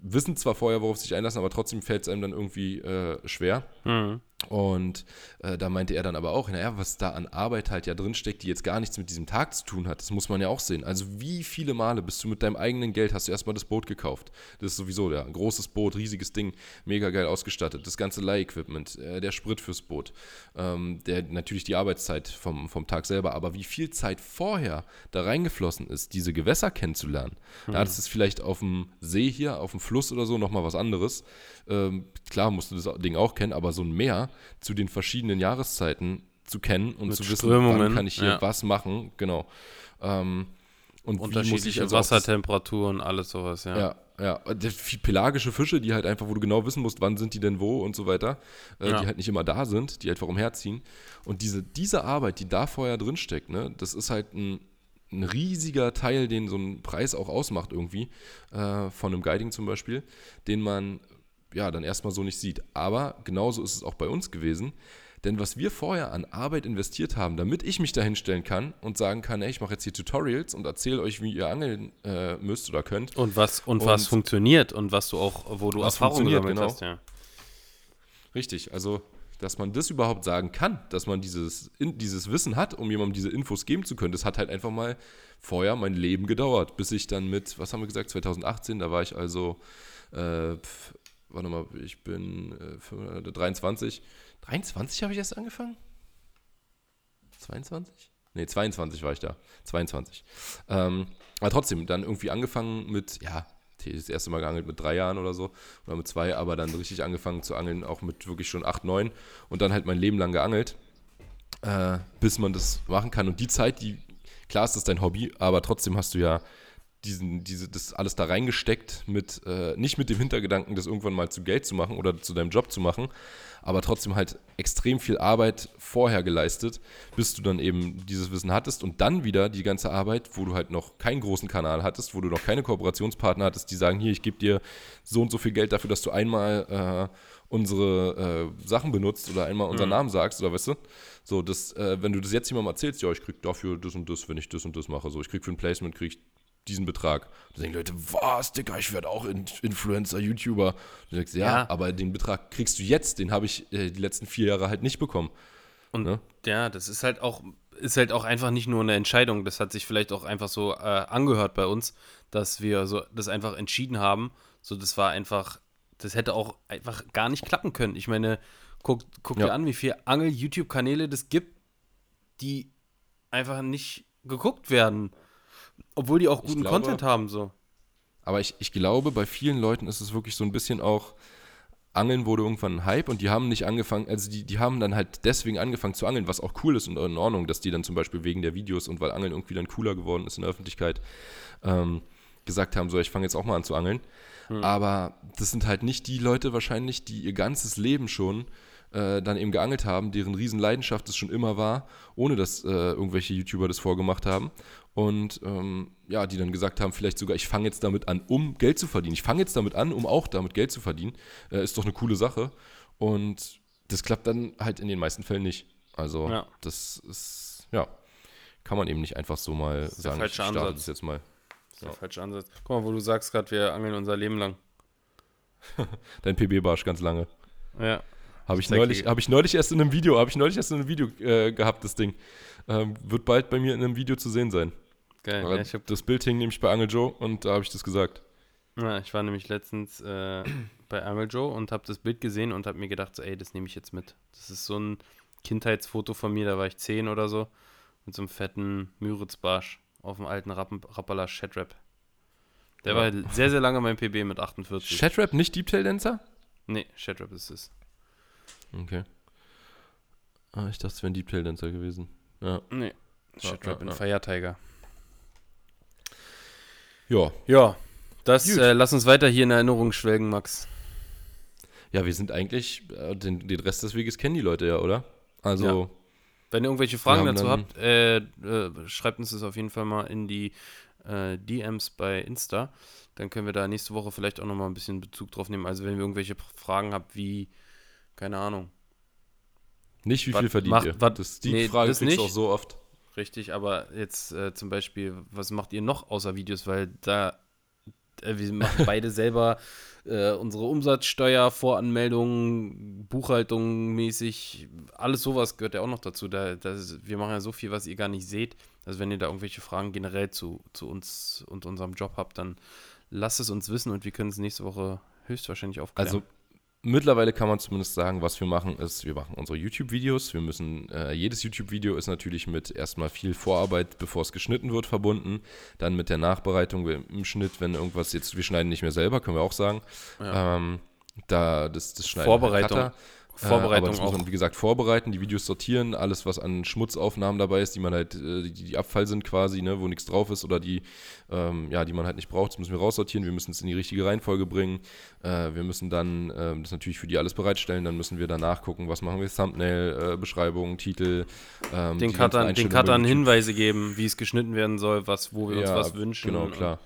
wissen zwar vorher, worauf sie sich einlassen, aber trotzdem fällt es einem dann irgendwie äh, schwer. Mhm. Und äh, da meinte er dann aber auch, naja, was da an Arbeit halt ja drinsteckt, die jetzt gar nichts mit diesem Tag zu tun hat, das muss man ja auch sehen. Also wie viele Male bist du mit deinem eigenen Geld, hast du erstmal das Boot gekauft. Das ist sowieso ja ein großes Boot, riesiges Ding, mega geil ausgestattet, das ganze Leih-Equipment, äh, der Sprit fürs Boot, ähm, der natürlich die Arbeitszeit vom, vom Tag selber, aber wie viel Zeit vorher da reingeflossen ist, diese Gewässer kennenzulernen. Ja, das ist vielleicht auf dem See hier, auf dem Fluss oder so nochmal was anderes. Ähm, klar musst du das Ding auch kennen, aber so ein Meer zu den verschiedenen Jahreszeiten zu kennen und Mit zu wissen, Strömungen, wann kann ich hier ja. was machen, genau. Ähm, und Unterschiedliche also Wassertemperaturen, alles sowas, ja. ja, ja. Pelagische Fische, die halt einfach, wo du genau wissen musst, wann sind die denn wo und so weiter, äh, Ja. die halt nicht immer da sind, die einfach umherziehen. Und diese, diese Arbeit, die da vorher drin steckt, ne, das ist halt ein, ein riesiger Teil, den so ein Preis auch ausmacht irgendwie, äh, von einem Guiding zum Beispiel, den man ja dann erstmal so nicht sieht. Aber genauso ist es auch bei uns gewesen. Denn was wir vorher an Arbeit investiert haben, damit ich mich da hinstellen kann und sagen kann, ey, ich mache jetzt hier Tutorials und erzähle euch, wie ihr angeln äh, müsst oder könnt, Und was, und, was Und- funktioniert und was du auch, wo du Was Erfahrung funktioniert, gesammelt genau. hast, ja. Richtig, also dass man das überhaupt sagen kann, dass man dieses, in, dieses Wissen hat, um jemandem diese Infos geben zu können, das hat halt einfach mal vorher mein Leben gedauert, bis ich dann mit, was haben wir gesagt, 2018, da war ich also, äh, warte mal, ich bin äh, fünf- äh, 23, 23 habe ich erst angefangen? 22? Nee, 22 war ich da, 22. Ähm, aber trotzdem, dann irgendwie angefangen mit, ja, das erste Mal geangelt mit drei Jahren oder so oder mit zwei, aber dann richtig angefangen zu angeln, auch mit wirklich schon acht, neun und dann halt mein Leben lang geangelt, äh, bis man das machen kann. Und die Zeit, die, klar ist das dein Hobby, aber trotzdem hast du ja diesen, diese, das alles da reingesteckt, mit, äh, nicht mit dem Hintergedanken, das irgendwann mal zu Geld zu machen oder zu deinem Job zu machen, aber trotzdem halt extrem viel Arbeit vorher geleistet, bis du dann eben dieses Wissen hattest und dann wieder die ganze Arbeit, wo du halt noch keinen großen Kanal hattest, wo du noch keine Kooperationspartner hattest, die sagen, hier, ich gebe dir so und so viel Geld dafür, dass du einmal äh, unsere äh, Sachen benutzt oder einmal unseren Namen sagst oder weißt du, so, das, äh, wenn du das jetzt jemandem erzählst, ja, ich krieg dafür das und das, wenn ich das und das mache, so, ich krieg für ein Placement, krieg ich diesen Betrag. Da denken Leute, was, Digga, ich werde auch In Influencer, YouTuber. Du sagst, ja, Ja. aber den Betrag kriegst du jetzt, den habe ich äh, die letzten vier Jahre halt nicht bekommen. Und Ne? ja, das ist halt auch, ist halt auch einfach nicht nur eine Entscheidung, das hat sich vielleicht auch einfach so äh, angehört bei uns, dass wir so das einfach entschieden haben. So, das war einfach, das hätte auch einfach gar nicht klappen können. Ich meine, guck, guck Ja. dir an, wie viele Angel-YouTube-Kanäle das gibt, die einfach nicht geguckt werden. Obwohl die auch guten glaube- Content haben, so. Aber ich, ich glaube, bei vielen Leuten ist es wirklich so ein bisschen auch, Angeln wurde irgendwann ein Hype und die haben nicht angefangen, also die, die haben dann halt deswegen angefangen zu angeln, was auch cool ist und in Ordnung, dass die dann zum Beispiel wegen der Videos und weil Angeln irgendwie dann cooler geworden ist in der Öffentlichkeit, ähm, gesagt haben, so ich fange jetzt auch mal an zu angeln. Aber das sind halt nicht die Leute wahrscheinlich, die ihr ganzes Leben schon äh, dann eben geangelt haben, deren Riesenleidenschaft es schon immer war, ohne dass äh, irgendwelche YouTuber das vorgemacht haben. Und ähm, ja, die dann gesagt haben, vielleicht sogar, ich fange jetzt damit an, um Geld zu verdienen. Ich fange jetzt damit an, um auch damit Geld zu verdienen. Äh, ist doch eine coole Sache. Und das klappt dann halt in den meisten Fällen nicht. Also Ja. das ist, ja, kann man eben nicht einfach so mal sagen, ich starte Ansatz. das jetzt mal. Das ist der falsche Ansatz. Guck mal, wo du sagst gerade, wir angeln unser Leben lang. Dein PB-Barsch ganz lange. Ja. Habe ich, neulich, hab ich neulich erst in einem Video, habe ich neulich erst in einem Video äh, gehabt, das Ding. Ähm, wird bald bei mir in einem Video zu sehen sein. Geil. Ja, ich, hab, das Bild hing nämlich bei Angel Joe und da habe ich das gesagt. ja, ich war nämlich letztens äh, bei Angel Joe und habe das Bild gesehen und habe mir gedacht, so, ey, das nehme ich jetzt mit. Das ist so ein Kindheitsfoto von mir, da war ich 10 oder so, mit so einem fetten Müritzbarsch auf dem alten Rappen, Rappala Shadrap. Der Ja. war sehr, sehr lange mein PB mit 48. Shadrap, nicht Deep Tail Dancer? nee, Shadrap ist es. Okay. Ah, ich dachte, es wäre ein Deep Tail Dancer gewesen. Ja. Nee, Ja, Shadrap ja, in ja. Fire Tiger. Ja. Ja, das, äh, lass uns weiter hier in Erinnerung schwelgen, Max. Ja, wir sind eigentlich, äh, den, den Rest des Weges kennen die Leute ja, oder? Also, Wenn ihr irgendwelche Fragen dazu habt, äh, äh, schreibt uns das auf jeden Fall mal in die äh, DMs bei Insta. Dann können wir da nächste Woche vielleicht auch nochmal ein bisschen Bezug drauf nehmen. Also wenn ihr irgendwelche Fragen habt, wie, keine Ahnung, nicht wie wat viel verdient macht- ihr. wat- das, die nee, Frage das kriegst du auch so oft. richtig, aber jetzt äh, zum Beispiel, was macht ihr noch außer Videos? Weil da, äh, wir machen beide selber äh, unsere Umsatzsteuer, Buchhaltung mäßig, alles sowas gehört ja auch noch dazu. Da, das, wir machen ja so viel, was ihr gar nicht seht. Also wenn ihr da irgendwelche Fragen generell zu, zu uns und unserem Job habt, dann lasst es uns wissen und wir können es nächste Woche höchstwahrscheinlich aufklären. Also mittlerweile kann man zumindest sagen, was wir machen, ist, wir machen unsere YouTube-Videos. Wir müssen, äh, jedes YouTube-Video ist natürlich mit erstmal viel Vorarbeit, bevor es geschnitten wird, verbunden. Dann mit der Nachbereitung im Schnitt, wenn irgendwas jetzt, wir schneiden nicht mehr selber, können wir auch sagen. Ja. Ähm, da das, das schneiden Vorbereitung. Cutter. Vorbereitung äh, das muss auch. man, wie gesagt, vorbereiten, die Videos sortieren, alles, was an Schmutzaufnahmen dabei ist, die man halt, äh, die, die Abfall sind quasi, ne, wo nichts drauf ist oder die, ähm, ja, die man halt nicht braucht, das müssen wir raussortieren, wir müssen es in die richtige Reihenfolge bringen. Äh, wir müssen dann ähm, das natürlich für die alles bereitstellen, dann müssen wir danach gucken, was machen wir, Thumbnail, äh, Beschreibung, Titel. den Ähm, ganzen Cuttern, den Cuttern. Hinweise geben, wie es geschnitten werden soll, was, wo wir uns Ja, was wünschen. Genau, und- klar.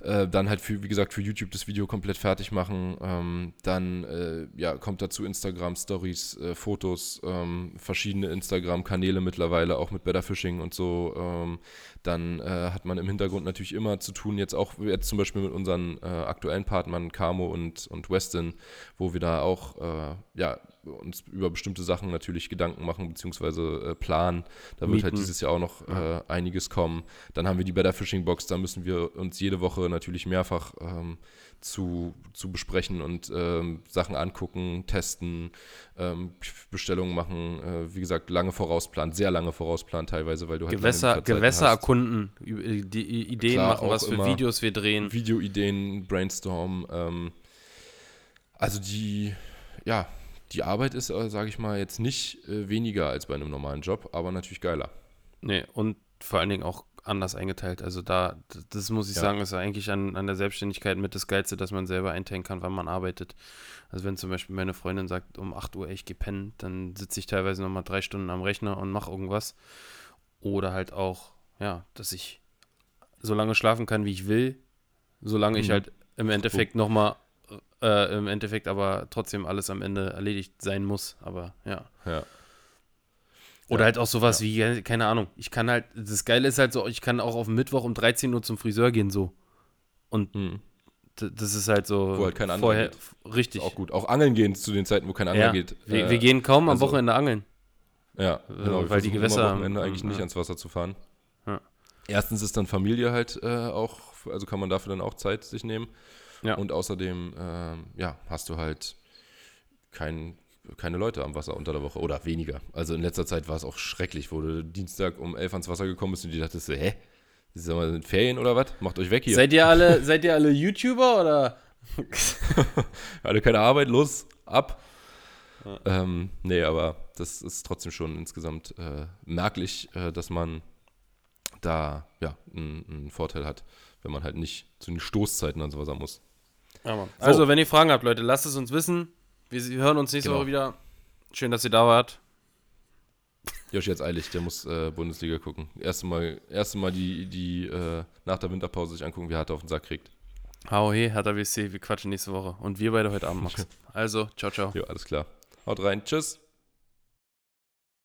Äh, dann halt, für, wie gesagt, für YouTube das Video komplett fertig machen. Ähm, dann äh, ja, kommt dazu Instagram, Stories, äh, Fotos, ähm, verschiedene Instagram-Kanäle mittlerweile, auch mit Better Fishing und so. Ähm, dann äh, hat man im Hintergrund natürlich immer zu tun, jetzt auch jetzt zum Beispiel mit unseren äh, aktuellen Partnern Camo und, und Weston, wo wir da auch äh, ja, uns über bestimmte Sachen natürlich Gedanken machen, beziehungsweise äh, planen. Da wird halt Mieten. dieses Jahr auch noch äh, einiges kommen. Dann haben wir die Better Fishing Box, da müssen wir uns jede Woche natürlich mehrfach ähm, zu, zu besprechen und ähm, Sachen angucken, testen, ähm, Bestellungen machen. Äh, wie gesagt, lange vorausplanen, sehr lange vorausplanen teilweise, weil du halt Gewässer, Gewässer erkunden, ü- die Ideen Klar, machen, was für. Videos wir drehen. Videoideen, Brainstorm. Ähm, also die, ja, die Arbeit ist, äh, sage ich mal, jetzt nicht äh, weniger als bei einem normalen Job, aber natürlich geiler. Nee, und vor allen Dingen auch anders eingeteilt. Also da, das muss ich Ja. sagen, ist eigentlich an, an der Selbstständigkeit mit das Geilste, dass man selber einteilen kann, wann man arbeitet. Also wenn zum Beispiel meine Freundin sagt, um 8 Uhr, ich gehe pennen, dann sitze ich teilweise nochmal drei Stunden am Rechner und mache irgendwas. Oder halt auch, ja, dass ich so lange schlafen kann, wie ich will, solange ich Mhm. halt im Endeffekt nochmal, äh, im Endeffekt aber trotzdem alles am Ende erledigt sein muss. Aber ja. Ja. Oder Ja, halt auch sowas wie, ja, keine Ahnung, ich kann halt, das Geile ist halt so, ich kann auch auf Mittwoch um 13 Uhr zum Friseur gehen, so. Und Mhm. das ist halt so. Wo halt kein anderer vorher, geht. Richtig. Auch gut. Auch angeln gehen zu den Zeiten, wo kein Angler ja. geht. wir, Äh, wir gehen kaum am also- Wochenende angeln. Ja, Äh, genau. Weil die Gewässer am Wochenende haben, eigentlich nicht ja. ans Wasser zu fahren. Erstens ist dann Familie halt äh, auch, also kann man dafür dann auch Zeit sich nehmen. Ja. Und außerdem, ähm, ja, hast du halt kein, keine Leute am Wasser unter der Woche oder weniger. Also in letzter Zeit war es auch schrecklich, wo du Dienstag um elf ans Wasser gekommen bist und die dachtest, hä? Das mal sind Ferien oder was? Macht euch weg hier. Seid ihr alle, seid ihr alle YouTuber oder? Alle keine Arbeit, los, ab. Ähm, nee, aber das ist trotzdem schon insgesamt äh, merklich, äh, dass man da ja einen, Vorteil hat, wenn man halt nicht zu den Stoßzeiten an sowas muss. Ja, Mann. Also, wenn ihr Fragen habt, Leute, lasst es uns wissen. Wir hören uns nächste Genau. Woche wieder. Schön, dass ihr da wart. Joshi jetzt eilig, der muss äh, Bundesliga gucken. Erste Mal, erste Mal die, die äh, nach der Winterpause sich angucken, wie hart er auf den Sack kriegt. Hau he, Hertha WC, wir quatschen nächste Woche. Und wir beide heute Abend, Max. Also, ciao, ciao. Jo, alles klar. Haut rein. Tschüss.